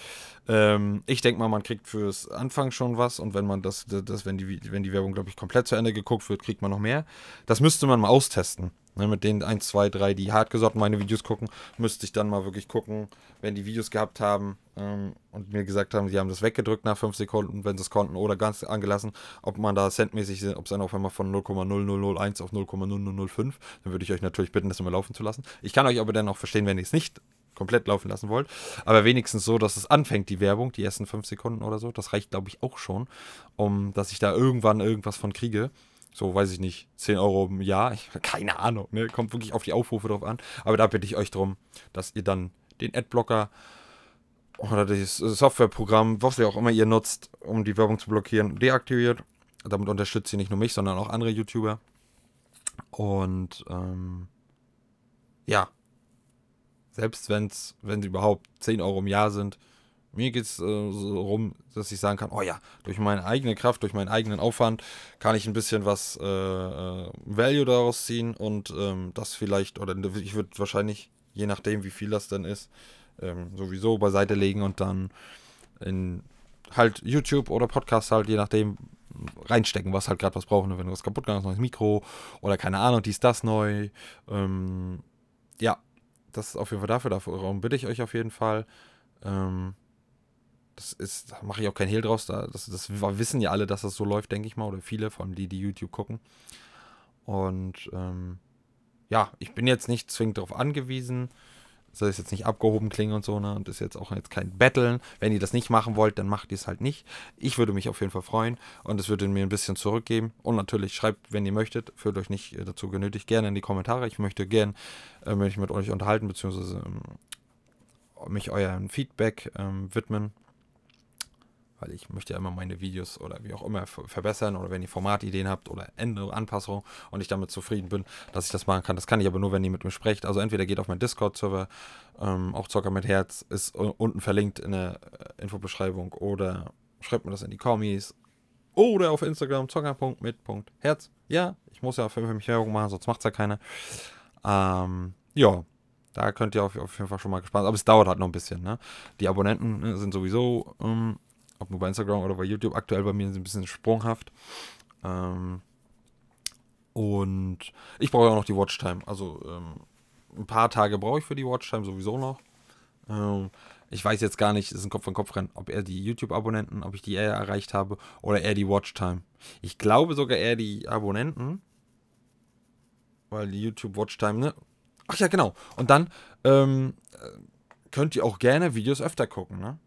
Ähm, ich denke mal, man kriegt fürs Anfang schon was und wenn man das, das wenn, die, wenn die Werbung, glaube ich, komplett zu Ende geguckt wird, kriegt man noch mehr. Das müsste man mal austesten. Ne, mit den 1, 2, 3, die hartgesotten meine Videos gucken, müsste ich dann mal wirklich gucken, wenn die Videos gehabt haben ähm, und mir gesagt haben, sie haben das weggedrückt nach 5 Sekunden, wenn sie es konnten, oder ganz angelassen, ob man da centmäßig, ob es dann auf einmal von 0,0001 auf 0,0005, dann würde ich euch natürlich bitten, das immer laufen zu lassen. Ich kann euch aber dann auch verstehen, wenn ihr es nicht komplett laufen lassen wollt. Aber wenigstens so, dass es anfängt, die Werbung, die ersten 5 Sekunden oder so. Das reicht, glaube ich, auch schon, um dass ich da irgendwann irgendwas von kriege so weiß ich nicht, 10 Euro im Jahr, ich, keine Ahnung, ne? kommt wirklich auf die Aufrufe drauf an. Aber da bitte ich euch darum, dass ihr dann den Adblocker oder das Softwareprogramm, was ihr auch immer ihr nutzt, um die Werbung zu blockieren, deaktiviert. Damit unterstützt ihr nicht nur mich, sondern auch andere YouTuber. Und ähm, ja, selbst wenn's, wenn sie überhaupt 10 Euro im Jahr sind, mir geht es äh, so rum, dass ich sagen kann, oh ja, durch meine eigene Kraft, durch meinen eigenen Aufwand kann ich ein bisschen was äh, äh, Value daraus ziehen und ähm, das vielleicht, oder ich würde wahrscheinlich, je nachdem wie viel das denn ist, ähm, sowieso beiseite legen und dann in halt YouTube oder Podcast halt, je nachdem, reinstecken, was halt gerade was brauchen. Wenn du was kaputt hast, neues Mikro oder keine Ahnung, dies, das neu. Ähm, ja, das ist auf jeden Fall dafür. Darum bitte ich euch auf jeden Fall. Ähm, das ist, da mache ich auch kein Hehl draus. Da, das, das wissen ja alle, dass das so läuft, denke ich mal. Oder viele, vor allem die, die YouTube gucken. Und ähm, ja, ich bin jetzt nicht zwingend darauf angewiesen, soll es jetzt nicht abgehoben klingen und so, ne? Und ist jetzt auch jetzt kein Betteln. Wenn ihr das nicht machen wollt, dann macht ihr es halt nicht. Ich würde mich auf jeden Fall freuen und es würde mir ein bisschen zurückgeben. Und natürlich schreibt, wenn ihr möchtet, fühlt euch nicht äh, dazu genötigt, gerne in die Kommentare. Ich möchte gern äh, mich mit euch unterhalten, beziehungsweise ähm, mich euren Feedback ähm, widmen weil ich möchte ja immer meine Videos oder wie auch immer verbessern oder wenn ihr Formatideen habt oder Änderungen, Anpassungen und ich damit zufrieden bin, dass ich das machen kann. Das kann ich aber nur, wenn ihr mit mir sprecht. Also entweder geht auf meinen Discord-Server, ähm, auch Zocker mit Herz, ist unten verlinkt in der äh, Infobeschreibung oder schreibt mir das in die Kommis oder auf Instagram zocker.mit.herz. Ja, ich muss ja für mich Werbung machen, sonst es ja keiner. Ähm, ja, da könnt ihr auf, auf, jeden Fall schon mal gespannt. Aber es dauert halt noch ein bisschen. Ne? Die Abonnenten ne, sind sowieso ähm, ob nur bei Instagram oder bei YouTube, aktuell bei mir ein bisschen sprunghaft. Ähm, und ich brauche auch noch die Watchtime. Also ähm, ein paar Tage brauche ich für die Watchtime sowieso noch. Ähm, ich weiß jetzt gar nicht, ist ein Kopf an Kopf rennen, ob er die YouTube-Abonnenten, ob ich die eher erreicht habe oder eher die Watchtime. Ich glaube sogar eher die Abonnenten, weil die YouTube-Watchtime, ne? Ach ja, genau. Und dann ähm, könnt ihr auch gerne Videos öfter gucken, ne?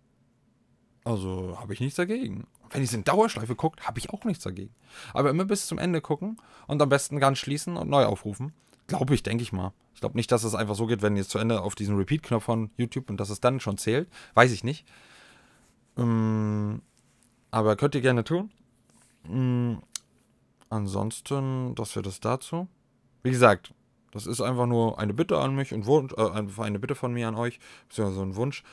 Also habe ich nichts dagegen. Wenn ihr es in Dauerschleife guckt, habe ich auch nichts dagegen. Aber immer bis zum Ende gucken und am besten ganz schließen und neu aufrufen. Glaube ich, denke ich mal. Ich glaube nicht, dass es einfach so geht, wenn ihr zu Ende auf diesen Repeat-Knopf von YouTube und dass es dann schon zählt. Weiß ich nicht. Ähm, aber könnt ihr gerne tun. Ähm, ansonsten, das wäre das dazu. Wie gesagt, das ist einfach nur eine Bitte an mich, ein Wunsch, äh, eine Bitte von mir an euch, beziehungsweise ein Wunsch.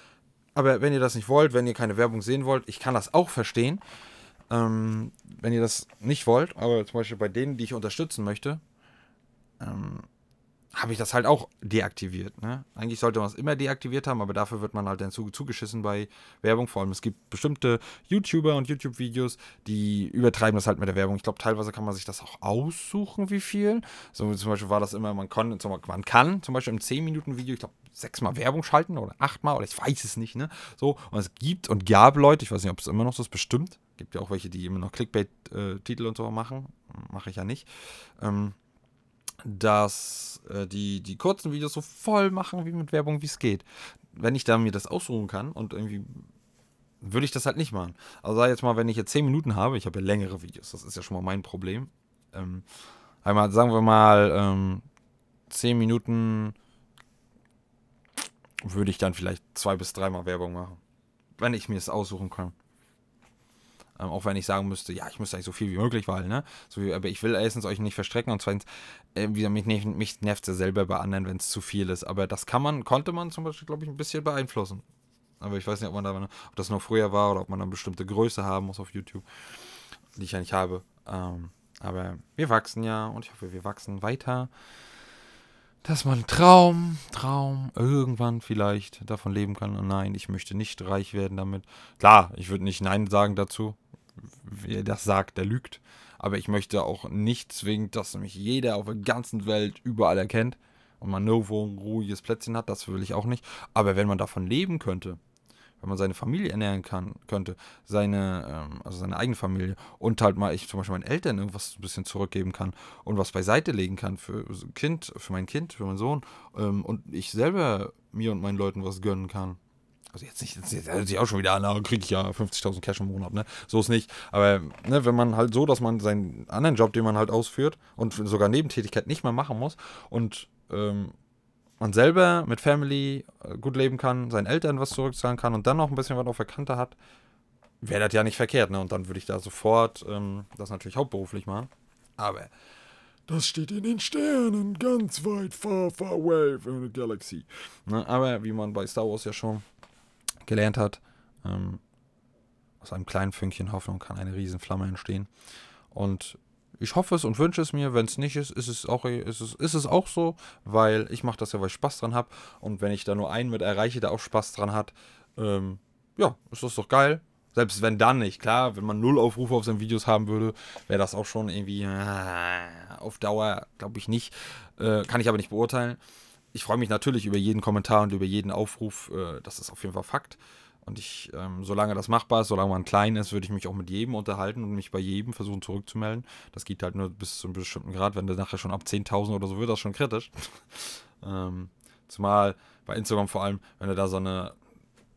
Aber wenn ihr das nicht wollt, wenn ihr keine Werbung sehen wollt, ich kann das auch verstehen. Ähm, wenn ihr das nicht wollt, aber zum Beispiel bei denen, die ich unterstützen möchte, ähm, habe ich das halt auch deaktiviert. Ne? Eigentlich sollte man es immer deaktiviert haben, aber dafür wird man halt dann zugeschissen bei Werbung. Vor allem es gibt bestimmte YouTuber und YouTube-Videos, die übertreiben das halt mit der Werbung. Ich glaube, teilweise kann man sich das auch aussuchen, wie viel. So zum Beispiel war das immer, man kann, man kann zum Beispiel im 10-Minuten-Video, ich glaube, sechsmal Werbung schalten oder achtmal oder ich weiß es nicht, ne? So, und es gibt und gab Leute, ich weiß nicht, ob es immer noch so ist, bestimmt. Gibt ja auch welche, die immer noch Clickbait-Titel äh, und so machen. Mache ich ja nicht. Ähm, dass äh, die, die kurzen Videos so voll machen, wie mit Werbung, wie es geht. Wenn ich da mir das aussuchen kann und irgendwie würde ich das halt nicht machen. Also sag jetzt mal, wenn ich jetzt 10 Minuten habe, ich habe ja längere Videos, das ist ja schon mal mein Problem. Ähm, einmal, sagen wir mal, ähm, 10 Minuten würde ich dann vielleicht zwei bis dreimal Werbung machen. Wenn ich mir das aussuchen kann. Ähm, auch wenn ich sagen müsste, ja, ich müsste eigentlich so viel wie möglich, weil, ne? So wie, aber ich will erstens euch nicht verstrecken und zweitens, äh, mich, mich nervt es selber bei anderen, wenn es zu viel ist. Aber das kann man, konnte man zum Beispiel, glaube ich, ein bisschen beeinflussen. Aber ich weiß nicht, ob man da, ob das noch früher war oder ob man eine bestimmte Größe haben muss auf YouTube, die ich ja nicht habe. Ähm, aber wir wachsen ja und ich hoffe, wir wachsen weiter dass man Traum, Traum, irgendwann vielleicht davon leben kann. Und nein, ich möchte nicht reich werden damit. Klar, ich würde nicht Nein sagen dazu. Wer das sagt, der lügt. Aber ich möchte auch nicht zwingend, dass mich jeder auf der ganzen Welt überall erkennt und man nirgendwo ein ruhiges Plätzchen hat. Das will ich auch nicht. Aber wenn man davon leben könnte, wenn man seine Familie ernähren kann, könnte, seine, ähm, also seine eigene Familie und halt mal ich zum Beispiel meinen Eltern irgendwas ein bisschen zurückgeben kann und was beiseite legen kann für Kind, für mein Kind, für meinen Sohn ähm, und ich selber mir und meinen Leuten was gönnen kann. Also jetzt nicht, jetzt hört sich auch schon wieder an, da kriege ich ja 50.000 Cash im Monat, ne? So ist nicht. Aber ne, wenn man halt so, dass man seinen anderen Job, den man halt ausführt und sogar Nebentätigkeit nicht mehr machen muss und ähm, man selber mit Family äh, gut leben kann, seinen Eltern was zurückzahlen kann und dann noch ein bisschen was auf der Kante hat, wäre das ja nicht verkehrt, ne? Und dann würde ich da sofort ähm, das natürlich hauptberuflich machen. Aber das steht in den Sternen, ganz weit, far, far away from the galaxy. Ne? Aber wie man bei Star Wars ja schon gelernt hat, ähm, aus einem kleinen Fünkchen Hoffnung kann eine Riesenflamme entstehen. Und ich hoffe es und wünsche es mir. Wenn es nicht ist, ist es auch, ist es, ist es auch so, weil ich mache das ja, weil ich Spaß dran habe. Und wenn ich da nur einen mit erreiche, der auch Spaß dran hat, ähm, ja, ist das doch geil. Selbst wenn dann nicht, klar, wenn man null Aufrufe auf seinen Videos haben würde, wäre das auch schon irgendwie äh, auf Dauer, glaube ich nicht. Äh, kann ich aber nicht beurteilen. Ich freue mich natürlich über jeden Kommentar und über jeden Aufruf. Äh, das ist auf jeden Fall Fakt. Und ich, ähm, solange das machbar ist, solange man klein ist, würde ich mich auch mit jedem unterhalten und mich bei jedem versuchen zurückzumelden. Das geht halt nur bis zu einem bestimmten Grad. Wenn du nachher schon ab 10.000 oder so wird, das schon kritisch. ähm, zumal bei Instagram vor allem, wenn du da so eine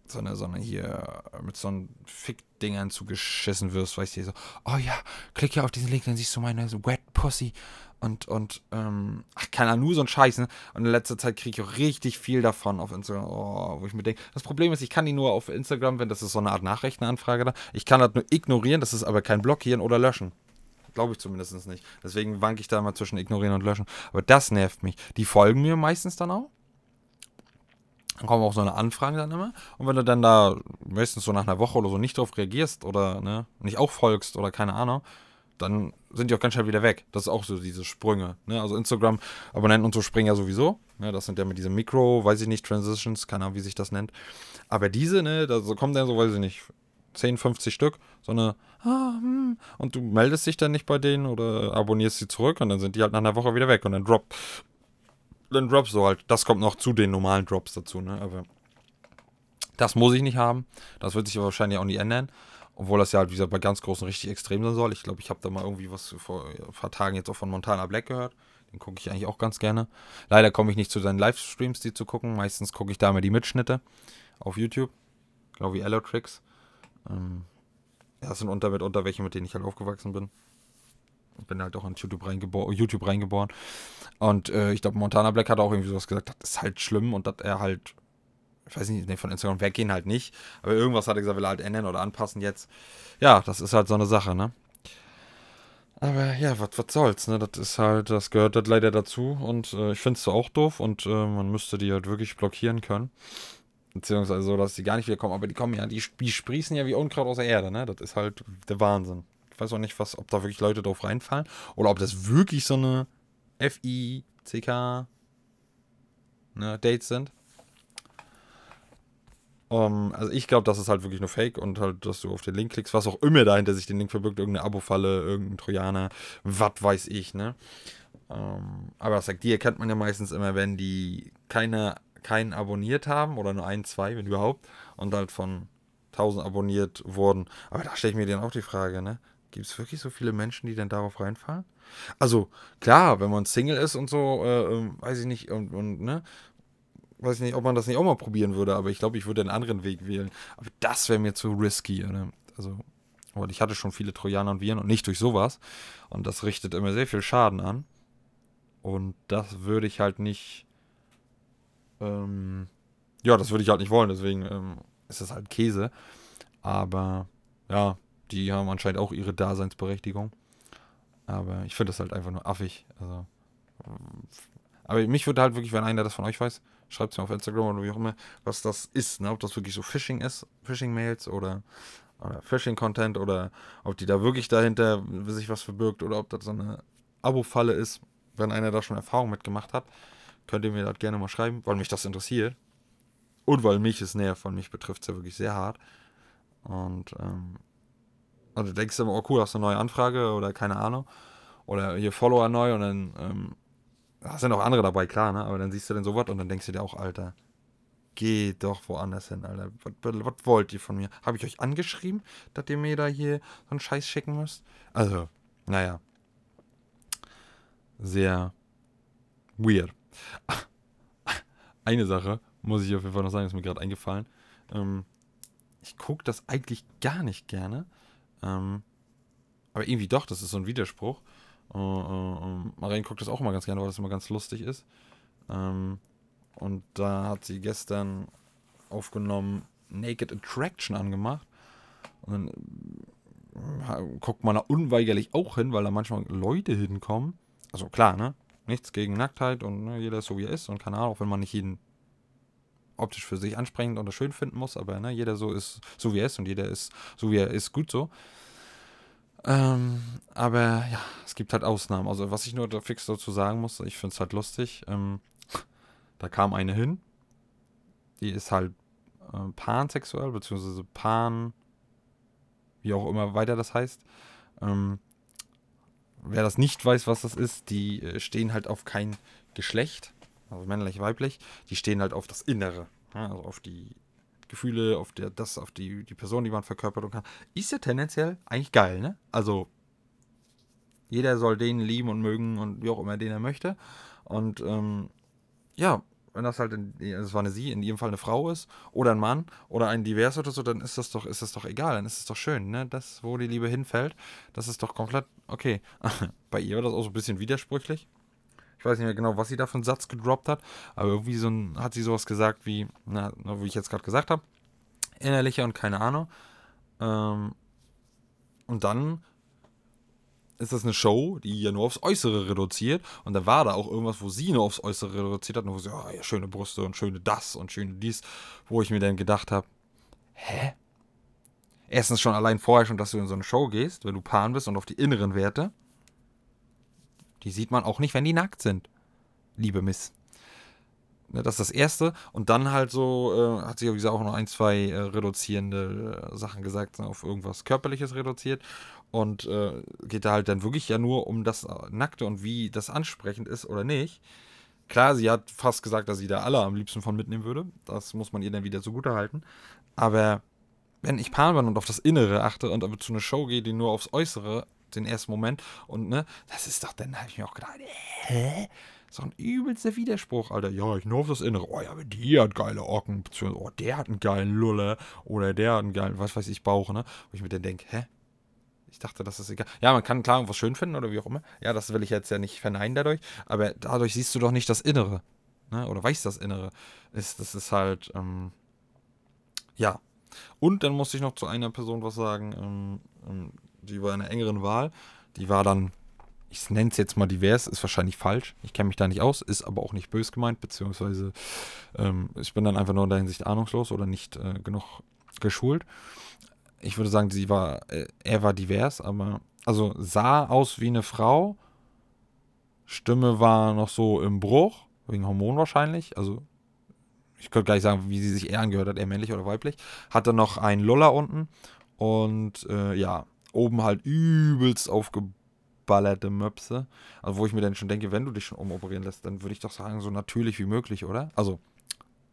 so eine, so eine hier mit so einem Fick-Dingern zugeschissen wirst, weißt du, so, oh ja, klick hier auf diesen Link, dann siehst du meine Wet Pussy und, und, ähm, ach, keine Ahnung, nur so ein Scheiß, ne? Und in letzter Zeit kriege ich auch richtig viel davon auf Instagram, oh, wo ich mir denke, das Problem ist, ich kann die nur auf Instagram, wenn das ist so eine Art Nachrichtenanfrage da, ich kann das nur ignorieren, das ist aber kein Blockieren oder Löschen. Glaube ich zumindest nicht. Deswegen wanke ich da mal zwischen ignorieren und löschen. Aber das nervt mich. Die folgen mir meistens dann auch. Dann kommen auch so eine Anfrage dann immer. Und wenn du dann da meistens so nach einer Woche oder so nicht drauf reagierst oder ne, nicht auch folgst oder keine Ahnung, dann sind die auch ganz schnell wieder weg. Das ist auch so diese Sprünge. Ne? Also Instagram-Abonnenten und so springen ja sowieso. Ne? Das sind ja mit diesem Mikro, weiß ich nicht, Transitions, keine Ahnung, wie sich das nennt. Aber diese, ne, da kommen dann so, weiß ich nicht, 10, 50 Stück, so eine, ah, hm, und du meldest dich dann nicht bei denen oder abonnierst sie zurück und dann sind die halt nach einer Woche wieder weg und dann droppt dann Drops so halt. Das kommt noch zu den normalen Drops dazu, ne? Aber das muss ich nicht haben. Das wird sich wahrscheinlich auch nie ändern. Obwohl das ja halt, wie gesagt, bei ganz großen richtig extrem sein soll. Ich glaube, ich habe da mal irgendwie was vor ein paar Tagen jetzt auch von Montana Black gehört. Den gucke ich eigentlich auch ganz gerne. Leider komme ich nicht zu seinen Livestreams, die zu gucken. Meistens gucke ich da immer die Mitschnitte auf YouTube. Genau wie Allotrix. Ähm, das sind unter mit welche, mit denen ich halt aufgewachsen bin bin halt auch in YouTube, reingebo YouTube reingeboren. Und äh, ich glaube, Montana Black hat auch irgendwie sowas gesagt, das ist halt schlimm und dass er halt, ich weiß nicht, nee, von Instagram weggehen halt nicht. Aber irgendwas hat er gesagt, will er halt ändern oder anpassen jetzt. Ja, das ist halt so eine Sache, ne? Aber ja, was soll's, ne? Das ist halt, das gehört halt leider dazu und äh, ich finde es so auch doof und äh, man müsste die halt wirklich blockieren können. Beziehungsweise so, dass die gar nicht wiederkommen. Aber die kommen ja, die, die sprießen ja wie Unkraut aus der Erde, ne? Das ist halt der Wahnsinn. Ich weiß auch nicht, was, ob da wirklich Leute drauf reinfallen oder ob das wirklich so eine F-I-C-K ne, Dates sind. Um, also ich glaube, das ist halt wirklich nur Fake und halt, dass du auf den Link klickst, was auch immer dahinter sich den Link verbirgt, irgendeine Abo-Falle, irgendein Trojaner, was weiß ich, ne? Um, aber das sagt, die erkennt man ja meistens immer, wenn die keine, keinen abonniert haben oder nur ein, zwei, wenn überhaupt, und halt von 1000 abonniert wurden. Aber da stelle ich mir dann auch die Frage, ne? Gibt es wirklich so viele Menschen, die dann darauf reinfallen? Also, klar, wenn man Single ist und so, äh, äh, weiß ich nicht, und, und, ne? Weiß ich nicht, ob man das nicht auch mal probieren würde, aber ich glaube, ich würde einen anderen Weg wählen. Aber das wäre mir zu risky, oder? Also, weil ich hatte schon viele Trojaner und Viren und nicht durch sowas. Und das richtet immer sehr viel Schaden an. Und das würde ich halt nicht. Ähm, ja, das würde ich halt nicht wollen, deswegen ähm, ist das halt Käse. Aber ja, die haben anscheinend auch ihre Daseinsberechtigung. Aber ich finde das halt einfach nur affig. Also, aber mich würde halt wirklich, wenn einer das von euch weiß, schreibt es mir auf Instagram oder wie auch immer, was das ist. Ne? Ob das wirklich so Phishing ist, Phishing-Mails oder, oder Phishing-Content oder ob die da wirklich dahinter sich was verbirgt oder ob das so eine Abo-Falle ist. Wenn einer da schon Erfahrung mitgemacht hat, könnt ihr mir das gerne mal schreiben, weil mich das interessiert. Und weil mich es nervt, weil mich betrifft es ja wirklich sehr hart. Und ähm, also denkst du immer, oh cool, hast du eine neue Anfrage oder keine Ahnung. Oder hier Follower neu und dann ähm, da sind auch andere dabei, klar, ne? Aber dann siehst du dann sowas und dann denkst du dir auch, Alter, geh doch woanders hin, Alter. Was, was, wollt ihr von mir? Habe ich euch angeschrieben, dass ihr mir da hier so einen Scheiß schicken müsst? Also, naja. Sehr weird. Eine Sache muss ich auf jeden Fall noch sagen, ist mir gerade eingefallen. Ähm, ich gucke das eigentlich gar nicht gerne. Ähm, aber irgendwie doch, das ist so ein Widerspruch. Uh, uh, Marien guckt das auch immer ganz gerne, weil das immer ganz lustig ist. Ähm, und da hat sie gestern aufgenommen Naked Attraction angemacht. Und dann äh, guckt man da unweigerlich auch hin, weil da manchmal Leute hinkommen. Also klar, ne? Nichts gegen Nacktheit und ne, jeder ist so wie er ist und keine Ahnung, auch wenn man nicht jeden optisch für sich ansprechend oder schön finden muss, aber ne, jeder so ist so wie er ist und jeder ist so wie er ist gut so. Ähm, aber ja, es gibt halt Ausnahmen. Also was ich nur da fix dazu sagen muss, ich finde es halt lustig. Ähm, da kam eine hin, die ist halt, äh, pansexuell, beziehungsweise pan, wie auch immer weiter das heißt. Ähm, wer das nicht weiß, was das ist, die äh, stehen halt auf kein Geschlecht, also männlich, weiblich, die stehen halt auf das Innere, ja, also auf die Gefühle, auf der, das, auf die, die Person, die man verkörpert und kann. Ist ja tendenziell eigentlich geil, ne? Also jeder soll den lieben und mögen und wie auch immer den er möchte. Und ähm, ja, wenn das halt, in, das war eine sie, in jedem Fall eine Frau ist oder ein Mann oder ein divers oder so, dann ist das doch, ist das doch egal, dann ist es doch schön, ne? Das, wo die Liebe hinfällt, das ist doch komplett okay. Bei ihr war das auch so ein bisschen widersprüchlich. Ich weiß nicht mehr genau, was sie da für einen Satz gedroppt hat, aber irgendwie so ein, hat sie sowas gesagt wie, na, wie ich jetzt gerade gesagt habe, innerlicher und keine Ahnung. Ähm, und dann ist das eine Show, die ja nur aufs Äußere reduziert. Und da war da auch irgendwas, wo sie nur aufs Äußere reduziert hat. Und wo sie, oh, ja, schöne Brüste und schöne das und schöne dies. Wo ich mir dann gedacht habe, hä? Erstens schon allein vorher schon, dass du in so eine Show gehst, wenn du Pan bist und auf die inneren Werte. Die sieht man auch nicht, wenn die nackt sind. Liebe Miss. Ne, das ist das Erste. Und dann halt so, äh, hat sie, wie auch noch ein, zwei äh, reduzierende äh, Sachen gesagt, auf irgendwas Körperliches reduziert. Und äh, geht da halt dann wirklich ja nur um das Nackte und wie das ansprechend ist oder nicht. Klar, sie hat fast gesagt, dass sie da alle am liebsten von mitnehmen würde. Das muss man ihr dann wieder zugute halten. Aber wenn ich Pan bin und auf das Innere achte und aber zu einer Show gehe, die nur aufs Äußere, den ersten Moment, und ne, das ist doch, dann habe ich mir auch gedacht, hä? So ein übelster Widerspruch, Alter. Ja, ich nur auf das Innere. Oh ja, aber die hat geile Ocken. Oh, der hat einen geilen Lulle. Oder der hat einen geilen, was weiß ich, Bauch, ne? Wo ich mir dann denke, hä? Ich dachte, das ist egal. Ja, man kann klar irgendwas schön finden oder wie auch immer. Ja, das will ich jetzt ja nicht verneinen dadurch. Aber dadurch siehst du doch nicht das Innere. Ne? Oder weißt das Innere. Ist, das ist halt, ähm, ja. Und dann musste ich noch zu einer Person was sagen. Ähm, ähm, die war in einer engeren Wahl. Die war dann, ich nenne es jetzt mal divers, ist wahrscheinlich falsch. Ich kenne mich da nicht aus, ist aber auch nicht bös gemeint, beziehungsweise ähm, ich bin dann einfach nur in der Hinsicht ahnungslos oder nicht äh, genug geschult ich würde sagen, sie war, äh, er war divers, aber also sah aus wie eine Frau. Stimme war noch so im Bruch, wegen Hormon wahrscheinlich. Also ich könnte gar nicht sagen, wie sie sich eher angehört hat, eher männlich oder weiblich. Hatte noch einen Luller unten und äh, ja, oben halt übelst aufgeballerte Möpse. Also wo ich mir dann schon denke, wenn du dich schon umoperieren lässt, dann würde ich doch sagen, so natürlich wie möglich, oder? Also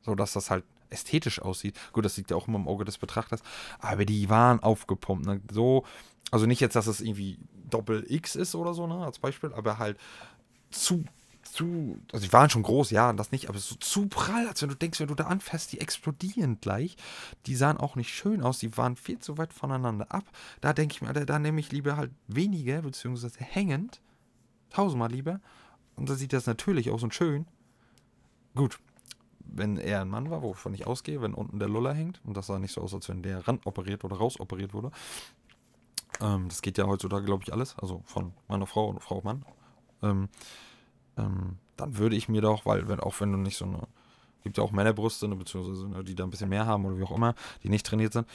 so, dass das halt ästhetisch aussieht. Gut, das liegt ja auch immer im Auge des Betrachters. Aber die waren aufgepumpt. Ne? So, also nicht jetzt, dass es irgendwie Doppel X ist oder so, ne, als Beispiel, aber halt zu, zu, also die waren schon groß, ja, das nicht, aber so zu prall, als wenn du denkst, wenn du da anfährst, die explodieren gleich. Die sahen auch nicht schön aus, die waren viel zu weit voneinander ab. Da denke ich mir, da, da nehme ich lieber halt weniger, beziehungsweise hängend, tausendmal lieber. Und da sieht das natürlich aus und schön. Gut, wenn er ein Mann war, wovon ich ausgehe, wenn unten der Luller hängt, und das sah nicht so aus, als wenn der ran operiert oder rausoperiert wurde. Ähm, das geht ja heutzutage, glaube ich, alles, also von Mann auf Frau und Frau auf Mann. Ähm, ähm, dann würde ich mir doch, weil, wenn, auch wenn du nicht so eine, gibt ja auch Männerbrüste, ne, beziehungsweise ne, die da ein bisschen mehr haben oder wie auch immer, die nicht trainiert sind.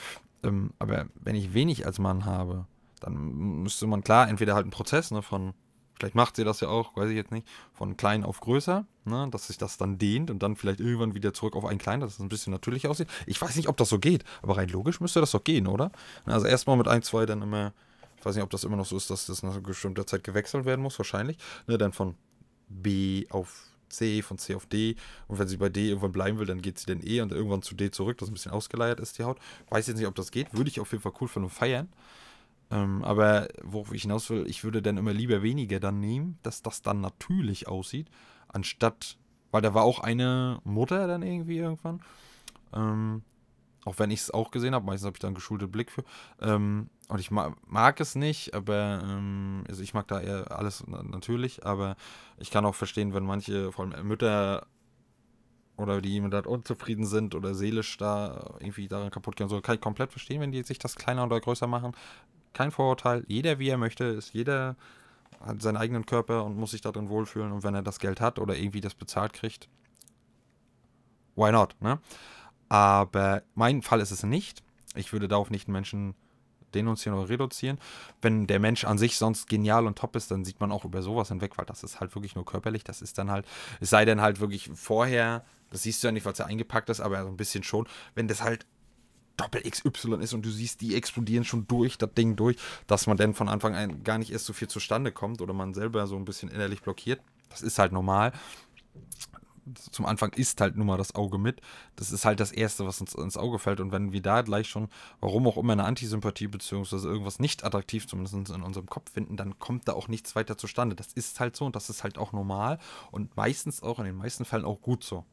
Ähm, aber wenn ich wenig als Mann habe, dann müsste man klar, entweder halt einen Prozess ne, von Vielleicht macht sie das ja auch, weiß ich jetzt nicht, von klein auf größer, ne, dass sich das dann dehnt und dann vielleicht irgendwann wieder zurück auf ein klein, dass es ein bisschen natürlich aussieht. Ich weiß nicht, ob das so geht, aber rein logisch müsste das doch gehen, oder? Also erstmal mit ein, zwei dann immer, ich weiß nicht, ob das immer noch so ist, dass das nach bestimmter Zeit gewechselt werden muss, wahrscheinlich. Ne, dann von B auf C, von C auf D. Und wenn sie bei D irgendwann bleiben will, dann geht sie dann E und irgendwann zu D zurück, dass ein bisschen ausgeleiert ist, die Haut. Weiß jetzt nicht, ob das geht. Würde ich auf jeden Fall cool finden und feiern. Ähm, aber worauf ich hinaus will, ich würde dann immer lieber weniger dann nehmen, dass das dann natürlich aussieht, anstatt, weil da war auch eine Mutter dann irgendwie irgendwann. Ähm, auch wenn ich es auch gesehen habe, meistens habe ich da einen geschulten Blick für. Ähm, und ich mag, mag, es nicht, aber ähm, also ich mag da eher alles natürlich, aber ich kann auch verstehen, wenn manche, vor allem Mütter oder die jemand unzufrieden sind oder seelisch da irgendwie daran kaputt gehen, so kann ich komplett verstehen, wenn die sich das kleiner oder größer machen kein Vorurteil. Jeder, wie er möchte, ist jeder hat seinen eigenen Körper und muss sich darin wohlfühlen. Und wenn er das Geld hat oder irgendwie das bezahlt kriegt, why not? Ne? Aber mein Fall ist es nicht. Ich würde darauf nicht Menschen denunzieren oder reduzieren. Wenn der Mensch an sich sonst genial und top ist, dann sieht man auch über sowas hinweg, weil das ist halt wirklich nur körperlich. Das ist dann halt, es sei denn halt wirklich vorher Das siehst du ja nicht, weil es ja eingepackt ist, aber so ein bisschen schon. Wenn das halt Doppel XY ist und du siehst, die explodieren schon durch, das Ding durch, dass man dann von Anfang an gar nicht erst so viel zustande kommt oder man selber so ein bisschen innerlich blockiert. Das ist halt normal. Zum Anfang ist halt nun mal das Auge mit. Das ist halt das Erste, was uns ins Auge fällt. Und wenn wir da gleich schon, warum auch immer, eine Antisympathie bzw. irgendwas nicht attraktiv, zumindest in unserem Kopf finden, dann kommt da auch nichts weiter zustande. Das ist halt so und das ist halt auch normal und meistens auch in den meisten Fällen auch gut so.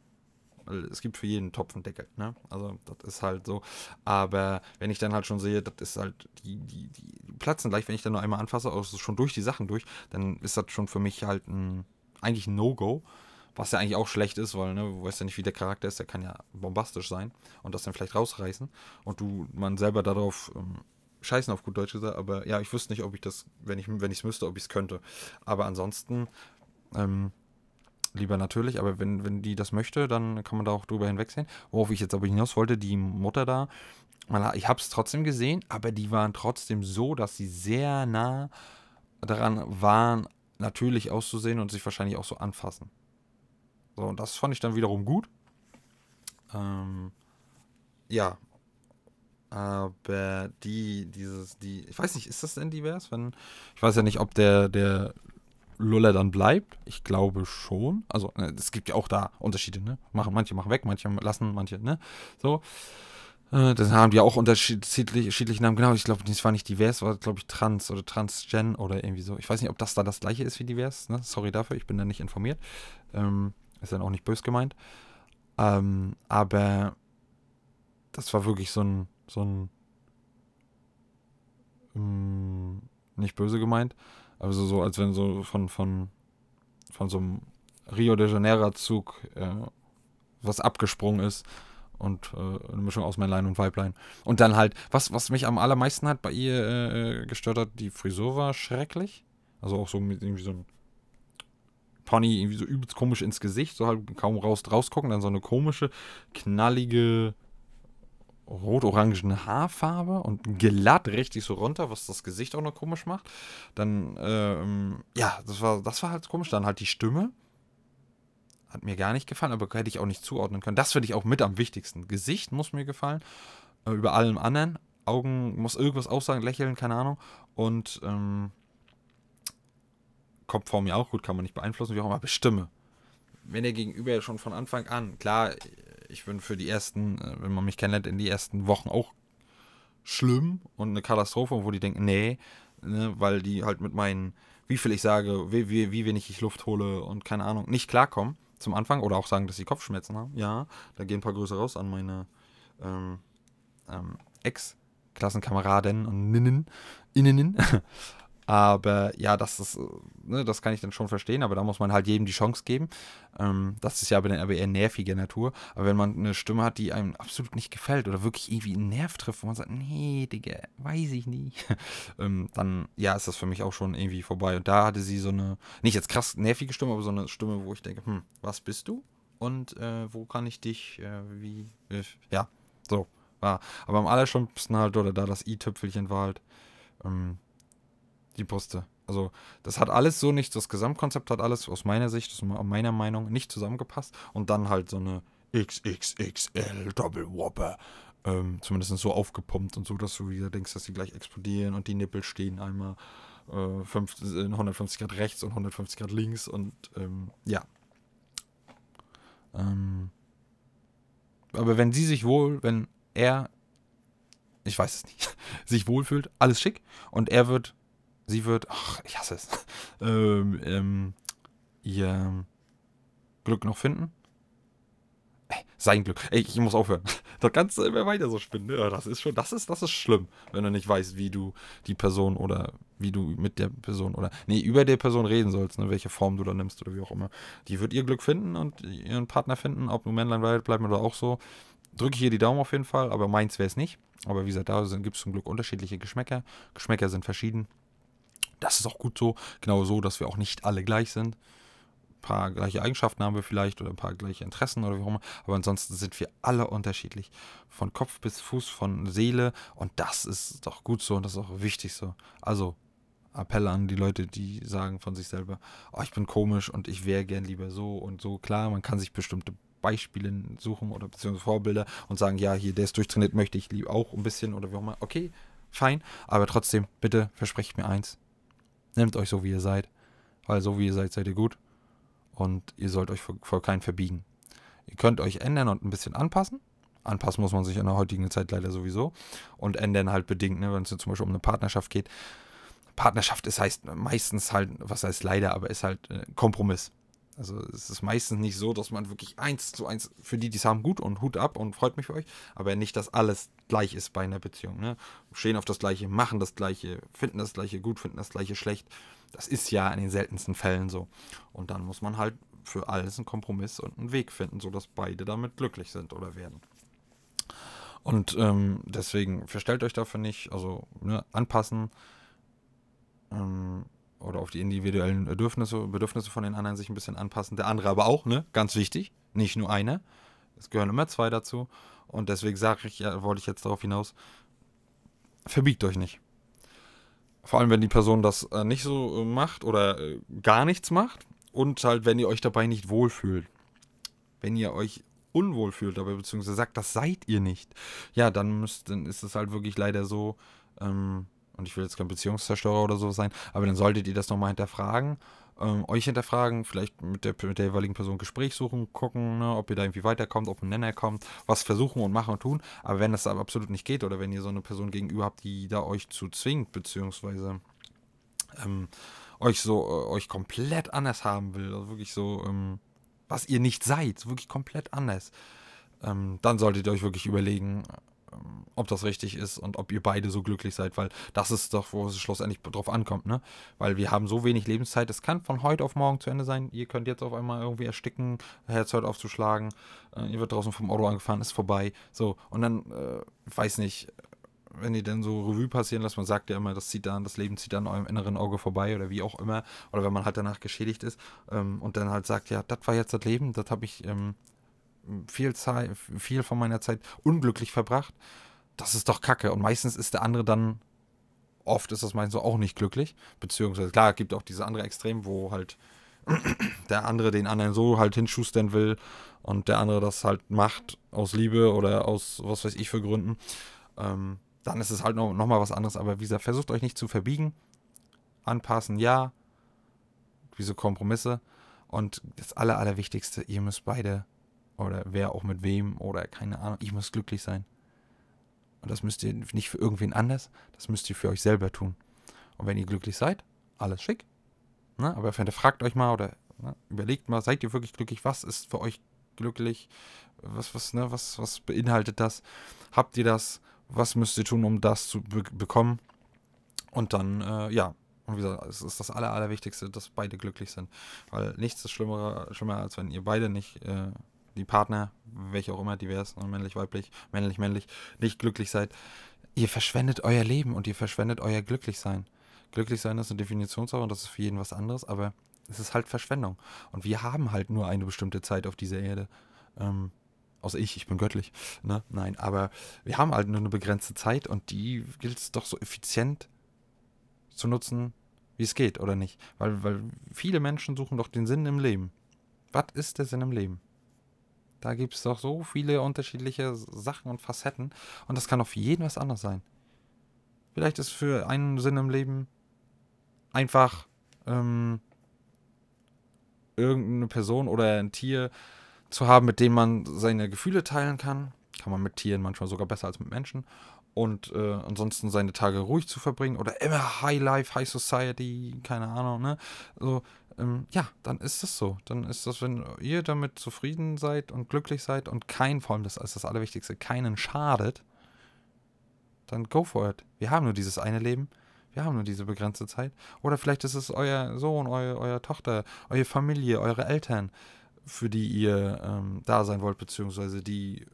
Weil es gibt für jeden Topf einen Deckel, ne? Also das ist halt so. Aber wenn ich dann halt schon sehe, das ist halt, die, die, die platzen gleich, wenn ich dann nur einmal anfasse, also schon durch die Sachen durch, dann ist das schon für mich halt ein, eigentlich ein No-Go. Was ja eigentlich auch schlecht ist, weil ne, du weißt ja nicht, wie der Charakter ist, der kann ja bombastisch sein und das dann vielleicht rausreißen und du man selber darauf ähm, scheißen auf gut Deutsch gesagt, aber ja, ich wüsste nicht, ob ich das, wenn ich wenn es müsste, ob ich es könnte. Aber ansonsten ähm, lieber natürlich, aber wenn, wenn die das möchte, dann kann man da auch drüber hinwegsehen. Worauf ich jetzt aber hinaus wollte, die Mutter da, ich habe es trotzdem gesehen, aber die waren trotzdem so, dass sie sehr nah daran waren, natürlich auszusehen und sich wahrscheinlich auch so anfassen. So, und das fand ich dann wiederum gut. Ähm, ja. Aber die, dieses, die, ich weiß nicht, ist das denn divers? Wenn, ich weiß ja nicht, ob der, der Luller dann bleibt. Ich glaube schon. Also ne, es gibt ja auch da Unterschiede, ne? Machen, manche machen weg, manche lassen, manche, ne? So. Äh, das haben die auch unterschiedliche Namen. Genau, ich glaube, das war nicht divers, war glaube ich trans oder transgen oder irgendwie so. Ich weiß nicht, ob das da das gleiche ist wie divers. Ne? Sorry dafür, ich bin da nicht informiert. Ähm, ist dann auch nicht bös gemeint. Ähm, aber das war wirklich so ein, so ein, ähm, nicht böse gemeint, also so, als wenn so von, von, von so einem Rio de Janeiro-Zug äh, was abgesprungen ist und äh, eine Mischung aus Männlein und Weiblein. Und dann halt, was, was mich am allermeisten hat bei ihr äh gestört hat, die Frisur war schrecklich. Also auch so mit irgendwie so ein Pony irgendwie so übelst komisch ins Gesicht, so halt kaum raus rausgucken, dann so eine komische, knallige, rot-orangene Haarfarbe und glatt richtig so runter, was das Gesicht auch noch komisch macht. Dann, ähm, ja, das war, das war halt komisch. Dann halt die Stimme. Hat mir gar nicht gefallen, aber hätte ich auch nicht zuordnen können. Das finde ich auch mit am wichtigsten. Gesicht muss mir gefallen, äh, über allem anderen. Augen muss irgendwas aussagen, lächeln, keine Ahnung. Und, ähm, Kopfform ja auch gut, kann man nicht beeinflussen, wie auch immer, aber Stimme. Wenn der Gegenüber schon von Anfang an, klar, ich bin für die ersten, äh, wenn man mich kennenlernt, in die ersten Wochen auch schlimm und eine Katastrophe, wo die denken, nee, ne, weil die halt mit meinen, wie viel ich sage, wie, wie, wie wenig ich Luft hole und keine Ahnung, nicht klarkommen zum Anfang oder auch sagen, dass sie Kopfschmerzen haben. Ja, da gehen ein paar Grüße raus an meine ähm, ähm, Ex-Klassenkameraden und Ninnen, Innenen. Aber ja, das ist, äh, ne, das kann ich dann schon verstehen, aber da muss man halt jedem die Chance geben. Ähm, das ist ja aber, aber eher nervige Natur. Aber wenn man eine Stimme hat, die einem absolut nicht gefällt oder wirklich irgendwie einen Nerv trifft, wo man sagt, nee, Digga, weiß ich nicht, ähm, dann ja, ist das für mich auch schon irgendwie vorbei. Und da hatte sie so eine, nicht jetzt krass nervige Stimme, aber so eine Stimme, wo ich denke, hm, was bist du? Und äh, wo kann ich dich, äh, wie, äh, ja, so, war. Aber am allerschlimmsten halt, oder da das i-Tüpfelchen war halt, ähm, die Brüste. Also, das hat alles so nicht, das Gesamtkonzept hat alles aus meiner Sicht, aus meiner Meinung, nicht zusammengepasst. Und dann halt so eine XXXL Double Whopper. Ähm, zumindest so aufgepumpt und so, dass du wieder denkst, dass sie gleich explodieren und die Nippel stehen einmal äh, 50, 150 Grad rechts und 150 Grad links und ähm, ja. Ähm, aber wenn sie sich wohl, wenn er, ich weiß es nicht, sich wohlfühlt, alles schick und er wird sie wird, ach, ich hasse es, ähm, ähm, ihr Glück noch finden. Ey, sein Glück. Ey, ich muss aufhören. Das kannst du immer weiter so spinnen. Ja, das ist schon, das ist, das ist schlimm, wenn du nicht weißt, wie du die Person oder wie du mit der Person oder, nee, über der Person reden sollst, ne, welche Form du da nimmst oder wie auch immer. Die wird ihr Glück finden und ihren Partner finden, ob nur Männlein weit bleiben oder auch so. Drücke ich hier die Daumen auf jeden Fall, aber meins wäre es nicht. Aber wie gesagt, da gibt es zum Glück unterschiedliche Geschmäcker. Geschmäcker sind verschieden. Das ist auch gut so. Genau so, dass wir auch nicht alle gleich sind. Ein paar gleiche Eigenschaften haben wir vielleicht oder ein paar gleiche Interessen oder wie auch immer. Aber ansonsten sind wir alle unterschiedlich. Von Kopf bis Fuß, von Seele. Und das ist doch gut so und das ist auch wichtig so. Also, Appelle an die Leute, die sagen von sich selber, oh, ich bin komisch und ich wäre gern lieber so und so. Klar, man kann sich bestimmte Beispiele suchen oder beziehungsweise Vorbilder und sagen, ja, hier, der ist durchtrainiert, möchte ich auch ein bisschen oder wie auch immer. Okay, fein. Aber trotzdem, bitte versprecht mir eins. Nehmt euch so, wie ihr seid. Weil so, wie ihr seid, seid ihr gut. Und ihr sollt euch vor, vor keinen verbiegen. Ihr könnt euch ändern und ein bisschen anpassen. Anpassen muss man sich in der heutigen Zeit leider sowieso. Und ändern halt bedingt, ne, wenn es zum Beispiel um eine Partnerschaft geht. Partnerschaft ist heißt meistens halt, was heißt leider, aber ist halt äh, Kompromiss. Also es ist meistens nicht so, dass man wirklich eins zu eins für die, die es haben, gut und Hut ab und freut mich für euch, aber nicht, dass alles gleich ist bei einer Beziehung. Ne? Stehen auf das Gleiche, machen das Gleiche, finden das Gleiche gut, finden das Gleiche schlecht. Das ist ja in den seltensten Fällen so. Und dann muss man halt für alles einen Kompromiss und einen Weg finden, sodass beide damit glücklich sind oder werden. Und ähm, deswegen verstellt euch dafür nicht, also ne, anpassen ähm, oder auf die individuellen Bedürfnisse, Bedürfnisse von den anderen sich ein bisschen anpassen. Der andere aber auch, ne? Ganz wichtig, nicht nur einer. Es gehören immer zwei dazu. Und deswegen sage ich, ja, wollte ich jetzt darauf hinaus, verbiegt euch nicht. Vor allem, wenn die Person das äh, nicht so äh, macht oder äh, gar nichts macht und halt, wenn ihr euch dabei nicht wohlfühlt. Wenn ihr euch unwohl fühlt dabei, beziehungsweise sagt, das seid ihr nicht, ja, dann, müsst, dann ist es halt wirklich leider so, ähm, und ich will jetzt kein Beziehungszerstörer oder so sein, aber dann solltet ihr das nochmal hinterfragen, ähm, euch hinterfragen, vielleicht mit der, mit der jeweiligen Person Gespräch suchen, gucken, ne, ob ihr da irgendwie weiterkommt, ob ein Nenner kommt, was versuchen und machen und tun. Aber wenn das absolut nicht geht oder wenn ihr so eine Person gegenüber habt, die da euch zu zwingt, beziehungsweise ähm, euch so, äh, euch komplett anders haben will, also wirklich so, ähm, was ihr nicht seid, wirklich komplett anders, ähm, dann solltet ihr euch wirklich überlegen, ob das richtig ist und ob ihr beide so glücklich seid, weil das ist doch, wo es schlussendlich drauf ankommt, ne? Weil wir haben so wenig Lebenszeit, es kann von heute auf morgen zu Ende sein. Ihr könnt jetzt auf einmal irgendwie ersticken, Herz hört aufzuschlagen, äh, ihr wird draußen vom Auto angefahren, ist vorbei. So, und dann, äh, weiß nicht, wenn ihr dann so Revue passieren lasst, man sagt ja immer, das zieht dann, das Leben zieht an eurem inneren Auge vorbei oder wie auch immer, oder wenn man halt danach geschädigt ist ähm, und dann halt sagt, ja, das war jetzt das Leben, das habe ich ähm, viel Zeit, viel von meiner Zeit unglücklich verbracht. Das ist doch Kacke. Und meistens ist der andere dann, oft ist das meistens auch nicht glücklich. Beziehungsweise, klar, es gibt auch diese andere Extrem, wo halt der andere den anderen so halt hinschustern will und der andere das halt macht aus Liebe oder aus was weiß ich für Gründen. Ähm, dann ist es halt noch, noch mal was anderes. Aber wie gesagt, versucht euch nicht zu verbiegen. Anpassen, ja. Diese Kompromisse. Und das Aller, Allerwichtigste, ihr müsst beide oder wer auch mit wem oder keine Ahnung. Ich muss glücklich sein. Und das müsst ihr nicht für irgendwen anders, das müsst ihr für euch selber tun. Und wenn ihr glücklich seid, alles schick. Ne? Aber fragt euch mal oder ne, überlegt mal, seid ihr wirklich glücklich? Was ist für euch glücklich? Was, was, ne, was, was beinhaltet das? Habt ihr das? Was müsst ihr tun, um das zu be bekommen? Und dann, äh, ja, und wie gesagt, es ist das Aller, Allerwichtigste, dass beide glücklich sind. Weil nichts ist schlimmer, schlimmer als wenn ihr beide nicht äh, die Partner, welche auch immer, divers, ne, männlich, weiblich, männlich, männlich, nicht glücklich seid, ihr verschwendet euer Leben und ihr verschwendet euer Glücklichsein. Glücklichsein ist eine Definitionssache und das ist für jeden was anderes, aber es ist halt Verschwendung. Und wir haben halt nur eine bestimmte Zeit auf dieser Erde. Ähm, außer ich, ich bin göttlich. Ne? Nein, aber wir haben halt nur eine begrenzte Zeit und die gilt es doch so effizient zu nutzen, wie es geht, oder nicht? Weil, weil viele Menschen suchen doch den Sinn im Leben. Was ist der Sinn im Leben? Da gibt es doch so viele unterschiedliche Sachen und Facetten. Und das kann auf jeden was anderes sein. Vielleicht ist für einen Sinn im Leben einfach ähm, irgendeine Person oder ein Tier zu haben, mit dem man seine Gefühle teilen kann. Kann man mit Tieren manchmal sogar besser als mit Menschen. Und äh, ansonsten seine Tage ruhig zu verbringen oder immer High Life, High Society, keine Ahnung, ne? So, ähm, ja, dann ist es so. Dann ist das, wenn ihr damit zufrieden seid und glücklich seid und kein, vor allem das ist das Allerwichtigste, keinen schadet, dann go for it. Wir haben nur dieses eine Leben. Wir haben nur diese begrenzte Zeit. Oder vielleicht ist es euer Sohn, euer, euer Tochter, eure Familie, eure Eltern, für die ihr ähm, da sein wollt, beziehungsweise die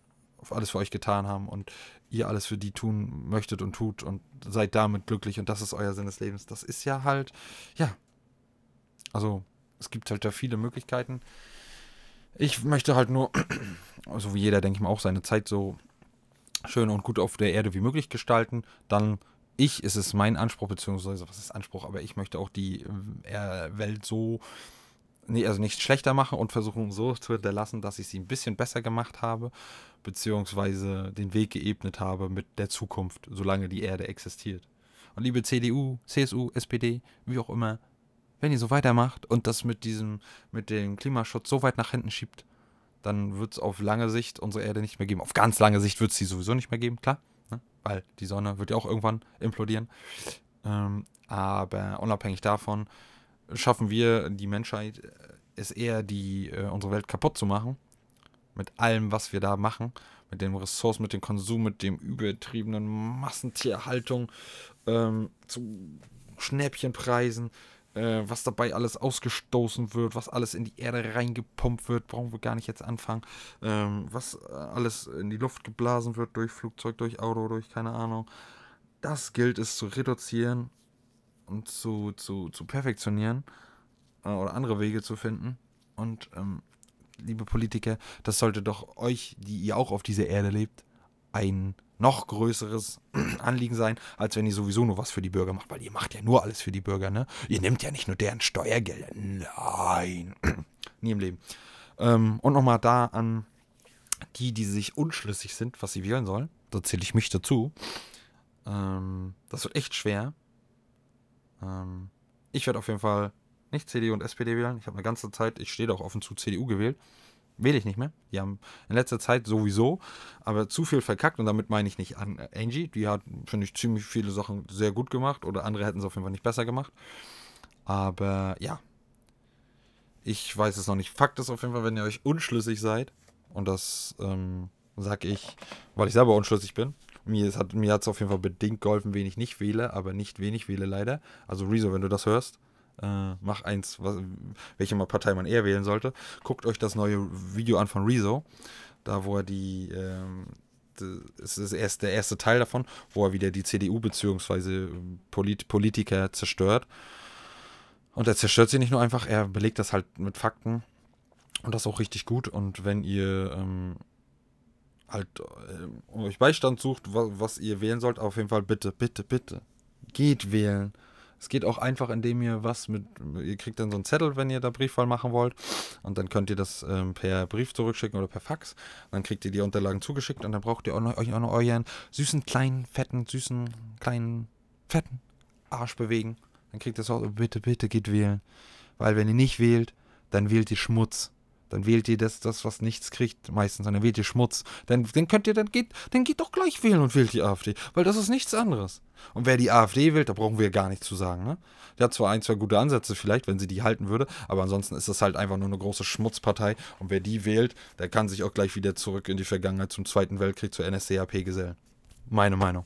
alles für euch getan haben und ihr alles für die tun möchtet und tut und seid damit glücklich und das ist euer Sinn des Lebens. Das ist ja halt, ja, also, es gibt halt da viele Möglichkeiten. Ich möchte halt nur, also wie jeder, denke ich mal, auch seine Zeit so schön und gut auf der Erde wie möglich gestalten. Dann ich, ist es mein Anspruch, beziehungsweise, was ist Anspruch, aber ich möchte auch die äh, Welt so nee, also nicht schlechter mache und versuchen so zu hinterlassen, dass ich sie ein bisschen besser gemacht habe, beziehungsweise den Weg geebnet habe mit der Zukunft, solange die Erde existiert. Und liebe CDU, CSU, SPD, wie auch immer, wenn ihr so weitermacht und das mit diesem, mit dem Klimaschutz so weit nach hinten schiebt, dann wird es auf lange Sicht unsere Erde nicht mehr geben. Auf ganz lange Sicht wird es sie sowieso nicht mehr geben, klar, ne? weil die Sonne wird ja auch irgendwann implodieren. Ähm, aber unabhängig davon schaffen wir die Menschheit es eher, die äh, unsere Welt kaputt zu machen. Mit allem, was wir da machen, mit den Ressourcen, mit dem Konsum, mit dem übertriebenen Massentierhaltung, ähm, zu Schnäppchenpreisen, äh, was dabei alles ausgestoßen wird, was alles in die Erde reingepumpt wird, brauchen wir gar nicht jetzt anfangen, ähm, was äh, alles in die Luft geblasen wird durch Flugzeug, durch Auto, durch keine Ahnung. Das gilt es zu reduzieren und zu, zu, zu perfektionieren äh, oder andere Wege zu finden. Und ähm, liebe Politiker, das sollte doch euch, die ihr auch auf dieser Erde lebt, ein noch größeres Anliegen sein, als wenn ihr sowieso nur was für die Bürger macht, weil ihr macht ja nur alles für die Bürger, ne? Ihr nehmt ja nicht nur deren Steuergelder. Nein. Nie im Leben. Ähm, und nochmal da an die, die sich unschlüssig sind, was sie wählen sollen. Da zähle ich mich dazu. Ähm, das wird echt schwer. Ähm, ich werde auf jeden Fall nicht CDU und SPD wählen. Ich habe eine ganze Zeit, ich stehe da auch offen zu CDU gewählt wähle ich nicht mehr. Die haben in letzter Zeit sowieso, aber zu viel verkackt und damit meine ich nicht an Angie. Die hat, finde ich, ziemlich viele Sachen sehr gut gemacht oder andere hätten es auf jeden Fall nicht besser gemacht. Aber ja, ich weiß es noch nicht. Fakt ist auf jeden Fall, wenn ihr euch unschlüssig seid, und das ähm, sage ich, weil ich selber unschlüssig bin. Mir hat es auf jeden Fall bedingt geholfen, wen ich nicht wähle, aber nicht wenig wähle leider. Also Rezo, wenn du das hörst, äh, mach eins, was, welche Partei man eher wählen sollte. Guckt euch das neue Video an von Rezo, da wo er die, ähm, das ist erst der erste Teil davon, wo er wieder die CDU bzw. Polit Politiker zerstört. Und er zerstört sie nicht nur einfach, er belegt das halt mit Fakten. Und das auch richtig gut. Und wenn ihr ähm, halt äh, euch Beistand sucht, was, was, ihr wählen sollt, auf jeden Fall bitte, bitte, bitte. Geht wählen. Es geht auch einfach, indem ihr was mit, ihr kriegt dann so einen Zettel, wenn ihr da Briefwahl machen wollt. Und dann könnt ihr das ähm, per Brief zurückschicken oder per Fax. Dann kriegt ihr die Unterlagen zugeschickt und dann braucht ihr auch euch auch noch euren süßen, kleinen, fetten, süßen, kleinen, fetten Arsch bewegen. Dann kriegt ihr so, bitte, bitte geht wählen. Weil wenn ihr nicht wählt, dann wählt ihr Schmutz dann wählt ihr das, das was nichts kriegt, meistens, dann wählt ihr Schmutz. Dann, dann könnt ihr, dann geht, dann geht doch gleich wählen und wählt die AfD, weil das ist nichts anderes. Und wer die AfD wählt, da brauchen wir gar nichts zu sagen, ne? Die hat zwar ein, zwei gute Ansätze vielleicht, wenn sie die halten würde, aber ansonsten ist das halt einfach nur eine große Schmutzpartei und wer die wählt, der kann sich auch gleich wieder zurück in die Vergangenheit zum Zweiten Weltkrieg zur NSDAP gesellen. Meine Meinung.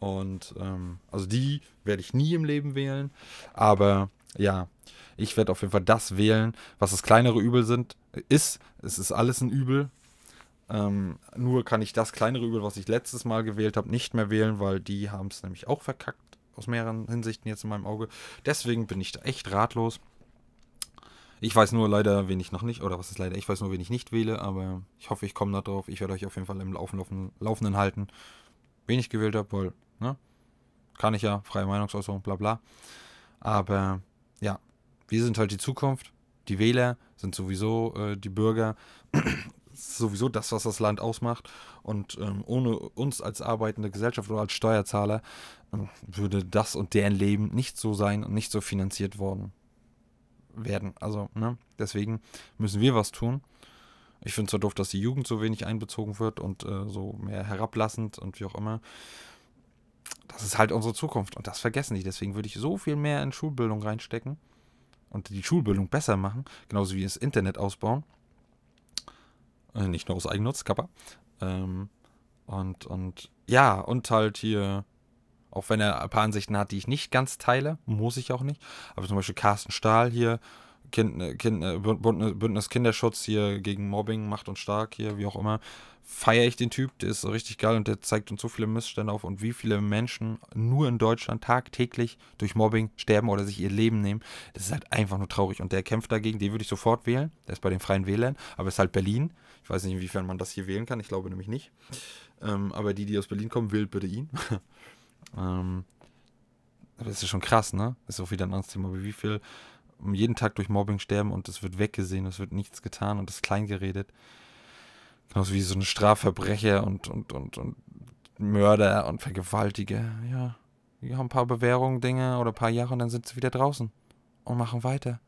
Und ähm, also die werde ich nie im Leben wählen, aber ja, ich werde auf jeden Fall das wählen, was das kleinere Übel sind, ist. Es ist alles ein Übel. Ähm, nur kann ich das kleinere Übel, was ich letztes Mal gewählt habe, nicht mehr wählen, weil die haben es nämlich auch verkackt. Aus mehreren Hinsichten jetzt in meinem Auge. Deswegen bin ich da echt ratlos. Ich weiß nur leider, wen ich noch nicht, oder was ist leider, ich weiß nur, wen ich nicht wähle, aber ich hoffe, ich komme da drauf. Ich werde euch auf jeden Fall im Laufen, Laufen, Laufenden halten, wen ich gewählt habe, weil, ne? Kann ich ja, freie Meinungsäußerung, bla bla. Aber ja, wir sind halt die Zukunft. Die Wähler sind sowieso äh, die Bürger. sowieso das, was das Land ausmacht. Und ähm, ohne uns als arbeitende Gesellschaft oder als Steuerzahler äh, würde das und deren Leben nicht so sein und nicht so finanziert worden werden. Also, ne? Deswegen müssen wir was tun. Ich finde es zwar doof, dass die Jugend so wenig einbezogen wird und äh, so mehr herablassend und wie auch immer. Das ist halt unsere Zukunft und das vergessen die. Deswegen würde ich so viel mehr in Schulbildung reinstecken und die Schulbildung besser machen, genauso wie das Internet ausbauen. Äh, nicht nur aus Eigennutz, Kappa. Ähm, und, und ja, und halt hier, auch wenn er ein paar Ansichten hat, die ich nicht ganz teile, muss ich auch nicht. Aber zum Beispiel Carsten Stahl hier, kind, äh, kind, äh, Bündnis Kinderschutz hier gegen Mobbing, Macht und Stark hier, wie auch immer, feiere ich den Typ, der ist richtig geil und der zeigt uns so viele Missstände auf und wie viele Menschen nur in Deutschland tagtäglich durch Mobbing sterben oder sich ihr Leben nehmen. Das ist halt einfach nur traurig und der kämpft dagegen, den würde ich sofort wählen. Der ist bei den Freien Wählern, aber ist halt Berlin. Ich weiß nicht, inwiefern man das hier wählen kann, ich glaube nämlich nicht. Ähm, aber die, die aus Berlin kommen, wählt bitte ihn. ähm, das ist schon krass, ne? Das ist auch wieder ein anderes Thema, wie viel jeden Tag durch Mobbing sterben und es wird weggesehen, es wird nichts getan und es ist klein geredet. Genauso wie so eine Strafverbrecher und, und, und, und Mörder und Vergewaltiger. Ja, die haben ein paar Bewährungen, Dinge oder ein paar Jahre und dann sind sie wieder draußen und machen weiter.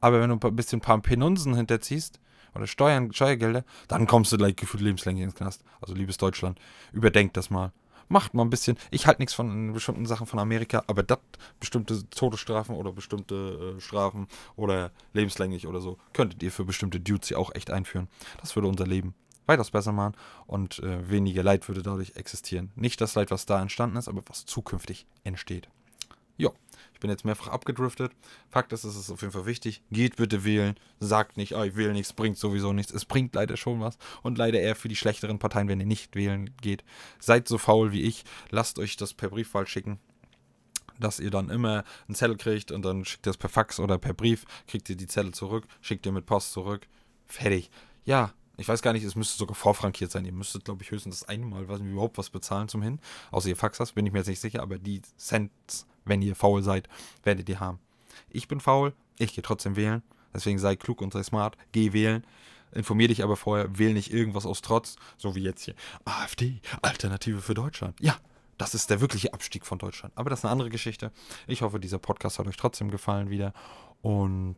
Aber wenn du ein bisschen ein paar Penunsen hinterziehst oder Steuern, Steuergelder, dann kommst du gleich gefühlt lebenslänglich ins Knast. Also liebes Deutschland, überdenkt das mal. Macht mal ein bisschen. Ich halte nichts von bestimmten Sachen von Amerika, aber das, bestimmte Todesstrafen oder bestimmte äh, Strafen oder lebenslänglich oder so, könntet ihr für bestimmte Dudes hier auch echt einführen. Das würde unser Leben weitaus besser machen und äh, weniger Leid würde dadurch existieren. Nicht das Leid, was da entstanden ist, aber was zukünftig entsteht. Ja, ich bin jetzt mehrfach abgedriftet. Fakt ist, es ist auf jeden Fall wichtig. Geht bitte wählen. Sagt nicht, oh, ich wähle nichts, bringt sowieso nichts. Es bringt leider schon was. Und leider eher für die schlechteren Parteien, wenn ihr nicht wählen geht. Seid so faul wie ich. Lasst euch das per Briefwahl schicken. Dass ihr dann immer einen Zettel kriegt und dann schickt ihr es per Fax oder per Brief. Kriegt ihr die Zettel zurück. Schickt ihr mit Post zurück. Fertig. Ja, ich weiß gar nicht, es müsste sogar vorfrankiert sein. Ihr müsstet, glaube ich, höchstens das einmal was, überhaupt was bezahlen zum Hin. Außer ihr Fax hast, bin ich mir jetzt nicht sicher, aber die Cents, wenn ihr faul seid, werdet ihr haben. Ich bin faul, ich gehe trotzdem wählen. Deswegen sei klug und sei smart, geh wählen. Informier dich aber vorher, wähl nicht irgendwas aus Trotz, so wie jetzt hier. AfD, Alternative für Deutschland. Ja, das ist der wirkliche Abstieg von Deutschland. Aber das ist eine andere Geschichte. Ich hoffe, dieser Podcast hat euch trotzdem gefallen wieder. Und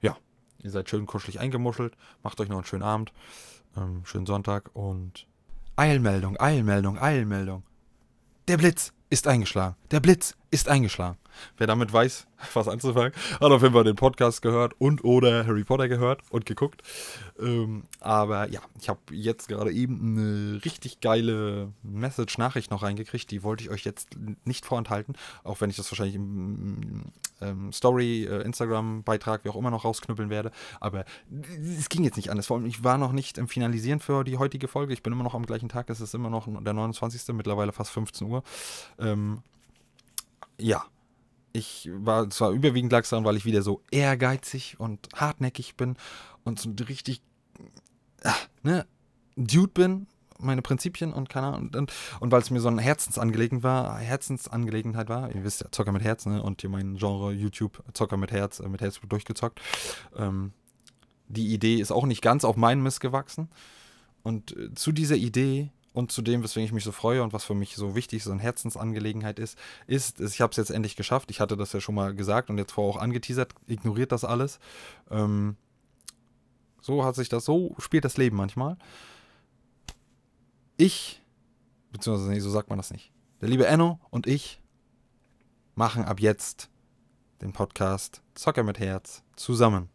ja, Ihr seid schön kuschelig eingemuschelt. Macht euch noch einen schönen Abend. Ähm, schönen Sonntag und Eilmeldung, Eilmeldung, Eilmeldung. Der Blitz ist eingeschlagen. Der Blitz ist eingeschlagen. Wer damit weiß, was anzufangen, hat auf jeden Fall den Podcast gehört und oder Harry Potter gehört und geguckt. Ähm, aber ja, ich habe jetzt gerade eben eine richtig geile Message-Nachricht noch reingekriegt. Die wollte ich euch jetzt nicht vorenthalten, auch wenn ich das wahrscheinlich im ähm, Story, äh, Instagram-Beitrag, wie auch immer noch rausknüppeln werde. Aber es ging jetzt nicht anders. Vor allem, ich war noch nicht im Finalisieren für die heutige Folge. Ich bin immer noch am gleichen Tag. Es ist immer noch der 29. mittlerweile fast 15 Uhr. Ähm, ja, ich war zwar überwiegend lag weil ich wieder so ehrgeizig und hartnäckig bin und so richtig ah, ne, Dude bin, meine Prinzipien und keine Ahnung. Und, und, und weil es mir so eine Herzensangelegenheit war, Herzensangelegenheit war, ihr wisst ja, Zocker mit Herz, ne? Und hier mein Genre YouTube, Zocker mit Herz, äh, mit Herz durchgezockt. Ähm, die Idee ist auch nicht ganz auf meinen Mist gewachsen. Und äh, zu dieser Idee und zu dem, weswegen ich mich so freue und was für mich so wichtig, so eine Herzensangelegenheit ist, ist, ich habe es jetzt endlich geschafft. Ich hatte das ja schon mal gesagt und jetzt vorher auch angeteasert. Ignoriert das alles. Ähm, so hat sich das, so spielt das Leben manchmal. Ich, beziehungsweise nee, so sagt man das nicht. Der liebe Enno und ich machen ab jetzt den Podcast Zocker mit Herz zusammen.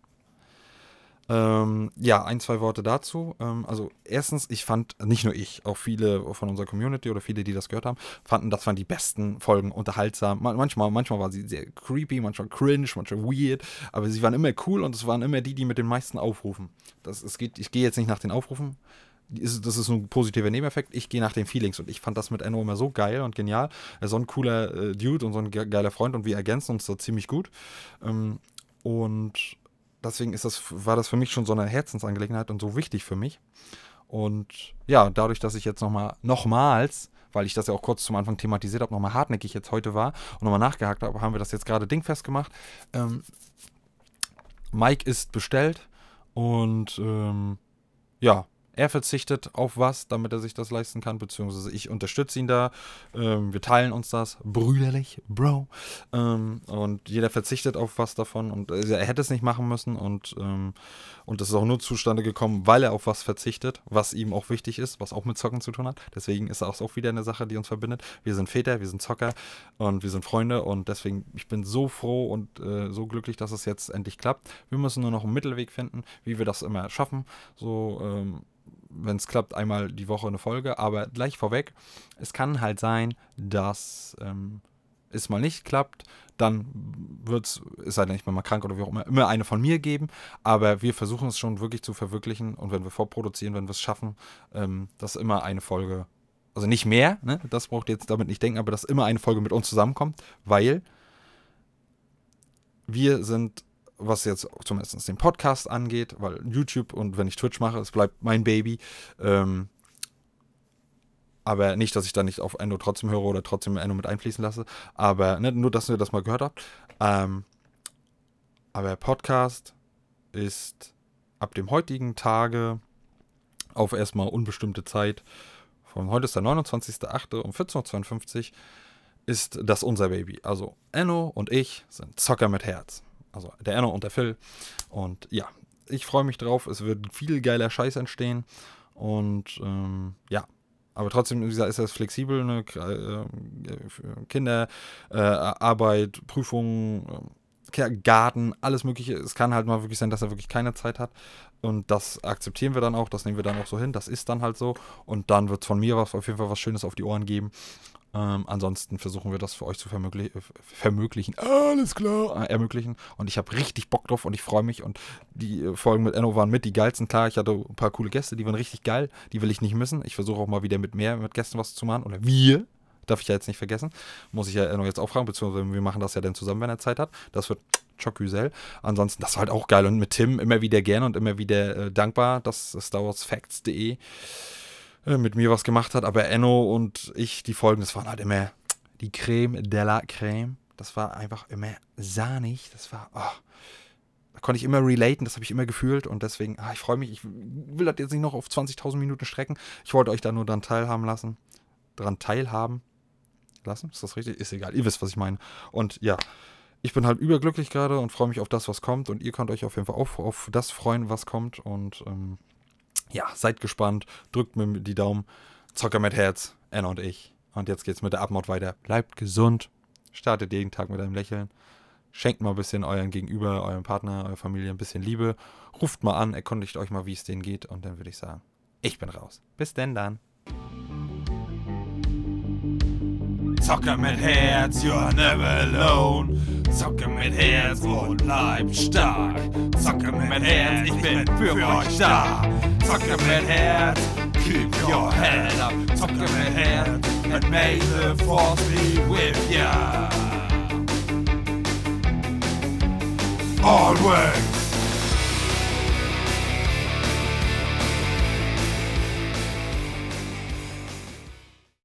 Ähm, ja, ein, zwei Worte dazu. Ähm, also erstens, ich fand, nicht nur ich, auch viele von unserer Community oder viele, die das gehört haben, fanden, das waren die besten Folgen, unterhaltsam. manchmal, manchmal war sie sehr creepy, manchmal cringe, manchmal weird, aber sie waren immer cool und es waren immer die, die mit den meisten Aufrufen. Das, es geht, ich gehe jetzt nicht nach den Aufrufen, das ist ein positiver Nebeneffekt. Ich gehe nach den Feelings und ich fand das mit Enno immer so geil und genial. Er ist so ein cooler äh, Dude und so ein geiler Freund und wir ergänzen uns da ziemlich gut. Ähm, und deswegen ist das, war das für mich schon so eine Herzensangelegenheit und so wichtig für mich. Und ja, dadurch, dass ich jetzt nochmal, nochmals, weil ich das ja auch kurz zum Anfang thematisiert habe, nochmal hartnäckig jetzt heute war und nochmal nachgehakt habe, haben wir das jetzt gerade dingfest gemacht. Ähm, Mike ist bestellt und ähm, ja, er verzichtet auf was, damit er sich das leisten kann, beziehungsweise ich unterstütze ihn da. Ähm, wir teilen uns das brüderlich, Bro. Ähm, und jeder verzichtet auf was davon und äh, er hätte es nicht machen müssen und, ähm, und das ist auch nur zustande gekommen, weil er auf was verzichtet, was ihm auch wichtig ist, was auch mit Zocken zu tun hat. Deswegen ist das auch wieder eine Sache, die uns verbindet. Wir sind Väter, wir sind Zocker und wir sind Freunde und deswegen, ich bin so froh und äh, so glücklich, dass es jetzt endlich klappt. Wir müssen nur noch einen Mittelweg finden, wie wir das immer schaffen. So, ähm, wenn es klappt, einmal die Woche eine Folge. Aber gleich vorweg, es kann halt sein, dass ähm, es mal nicht klappt. Dann wird es, ist halt nicht mehr mal krank oder wie auch immer, immer eine von mir geben. Aber wir versuchen es schon wirklich zu verwirklichen. Und wenn wir vorproduzieren, wenn wir es schaffen, ähm, dass immer eine Folge, also nicht mehr, ne? das braucht ihr jetzt damit nicht denken, aber dass immer eine Folge mit uns zusammenkommt, weil wir sind was jetzt zumindest den Podcast angeht, weil YouTube und wenn ich Twitch mache, es bleibt mein Baby. Ähm, aber nicht, dass ich da nicht auf Endo trotzdem höre oder trotzdem Endo mit einfließen lasse. Aber ne, nur, dass ihr das mal gehört habt. Ähm, Aber Podcast ist ab dem heutigen Tage auf erstmal unbestimmte Zeit. Von heute ist der 29.08. um 14.52 Uhr ist das unser Baby. Also Enno und ich sind Zocker mit Herz. Also der Enno und der Phil. Und ja, ich freue mich drauf. Es wird viel geiler Scheiß entstehen. Und ähm, ja, aber trotzdem wie gesagt, ist das flexibel. Ne? Äh, Kinderarbeit, äh, Prüfungen, äh, Garten, alles Mögliche. Es kann halt mal wirklich sein, dass er wirklich keine Zeit hat. Und das akzeptieren wir dann auch, das nehmen wir dann auch so hin. Das ist dann halt so. Und dann wird es von mir was, auf jeden Fall was Schönes auf die Ohren geben. Ähm, ansonsten versuchen wir das für euch zu vermöglich vermöglichen. Alles klar. Äh, ermöglichen. Und ich habe richtig Bock drauf und ich freue mich. Und die äh, Folgen mit Enno waren mit die geilsten. Klar, ich hatte ein paar coole Gäste, die waren richtig geil. Die will ich nicht missen. Ich versuche auch mal wieder mit mehr mit Gästen was zu machen. Oder wir. Darf ich ja jetzt nicht vergessen. Muss ich ja Enno jetzt auch fragen. Beziehungsweise wir machen das ja dann zusammen, wenn er Zeit hat. Das wird Chocusel. Ansonsten, das war halt auch geil. Und mit Tim immer wieder gerne und immer wieder äh, dankbar, dass Star Wars Facts.de äh, mit mir was gemacht hat. Aber Enno und ich, die Folgen, das waren halt immer die Creme de la Creme. Das war einfach immer sahnig. Das war, oh, da konnte ich immer relaten, das habe ich immer gefühlt und deswegen, ah, ich freue mich. Ich will das jetzt nicht noch auf 20.000 Minuten strecken. Ich wollte euch da nur dran teilhaben lassen. Dran teilhaben lassen. Ist das richtig? Ist egal. Ihr wisst, was ich meine. Und ja, ich bin halt überglücklich gerade und freue mich auf das, was kommt. Und ihr könnt euch auf jeden Fall auch auf das freuen, was kommt. Und ähm, ja, seid gespannt, drückt mir die Daumen. Zocker mit Herz, Anna und ich. Und jetzt geht's mit der Abmord weiter. Bleibt gesund, startet jeden Tag mit einem Lächeln. Schenkt mal ein bisschen euren Gegenüber, eurem Partner, eurer Familie ein bisschen Liebe. Ruft mal an, erkundigt euch mal, wie es denen geht. Und dann würde ich sagen, ich bin raus. Bis denn dann. Zocker mit Herz, you're never alone. Zocke mit Herz und bleib stark. Zocke mit Herz, ich bin für euch da. Zocke mit Herz, keep your head up. Zocke mit Herz, and may the force be with ya. Always.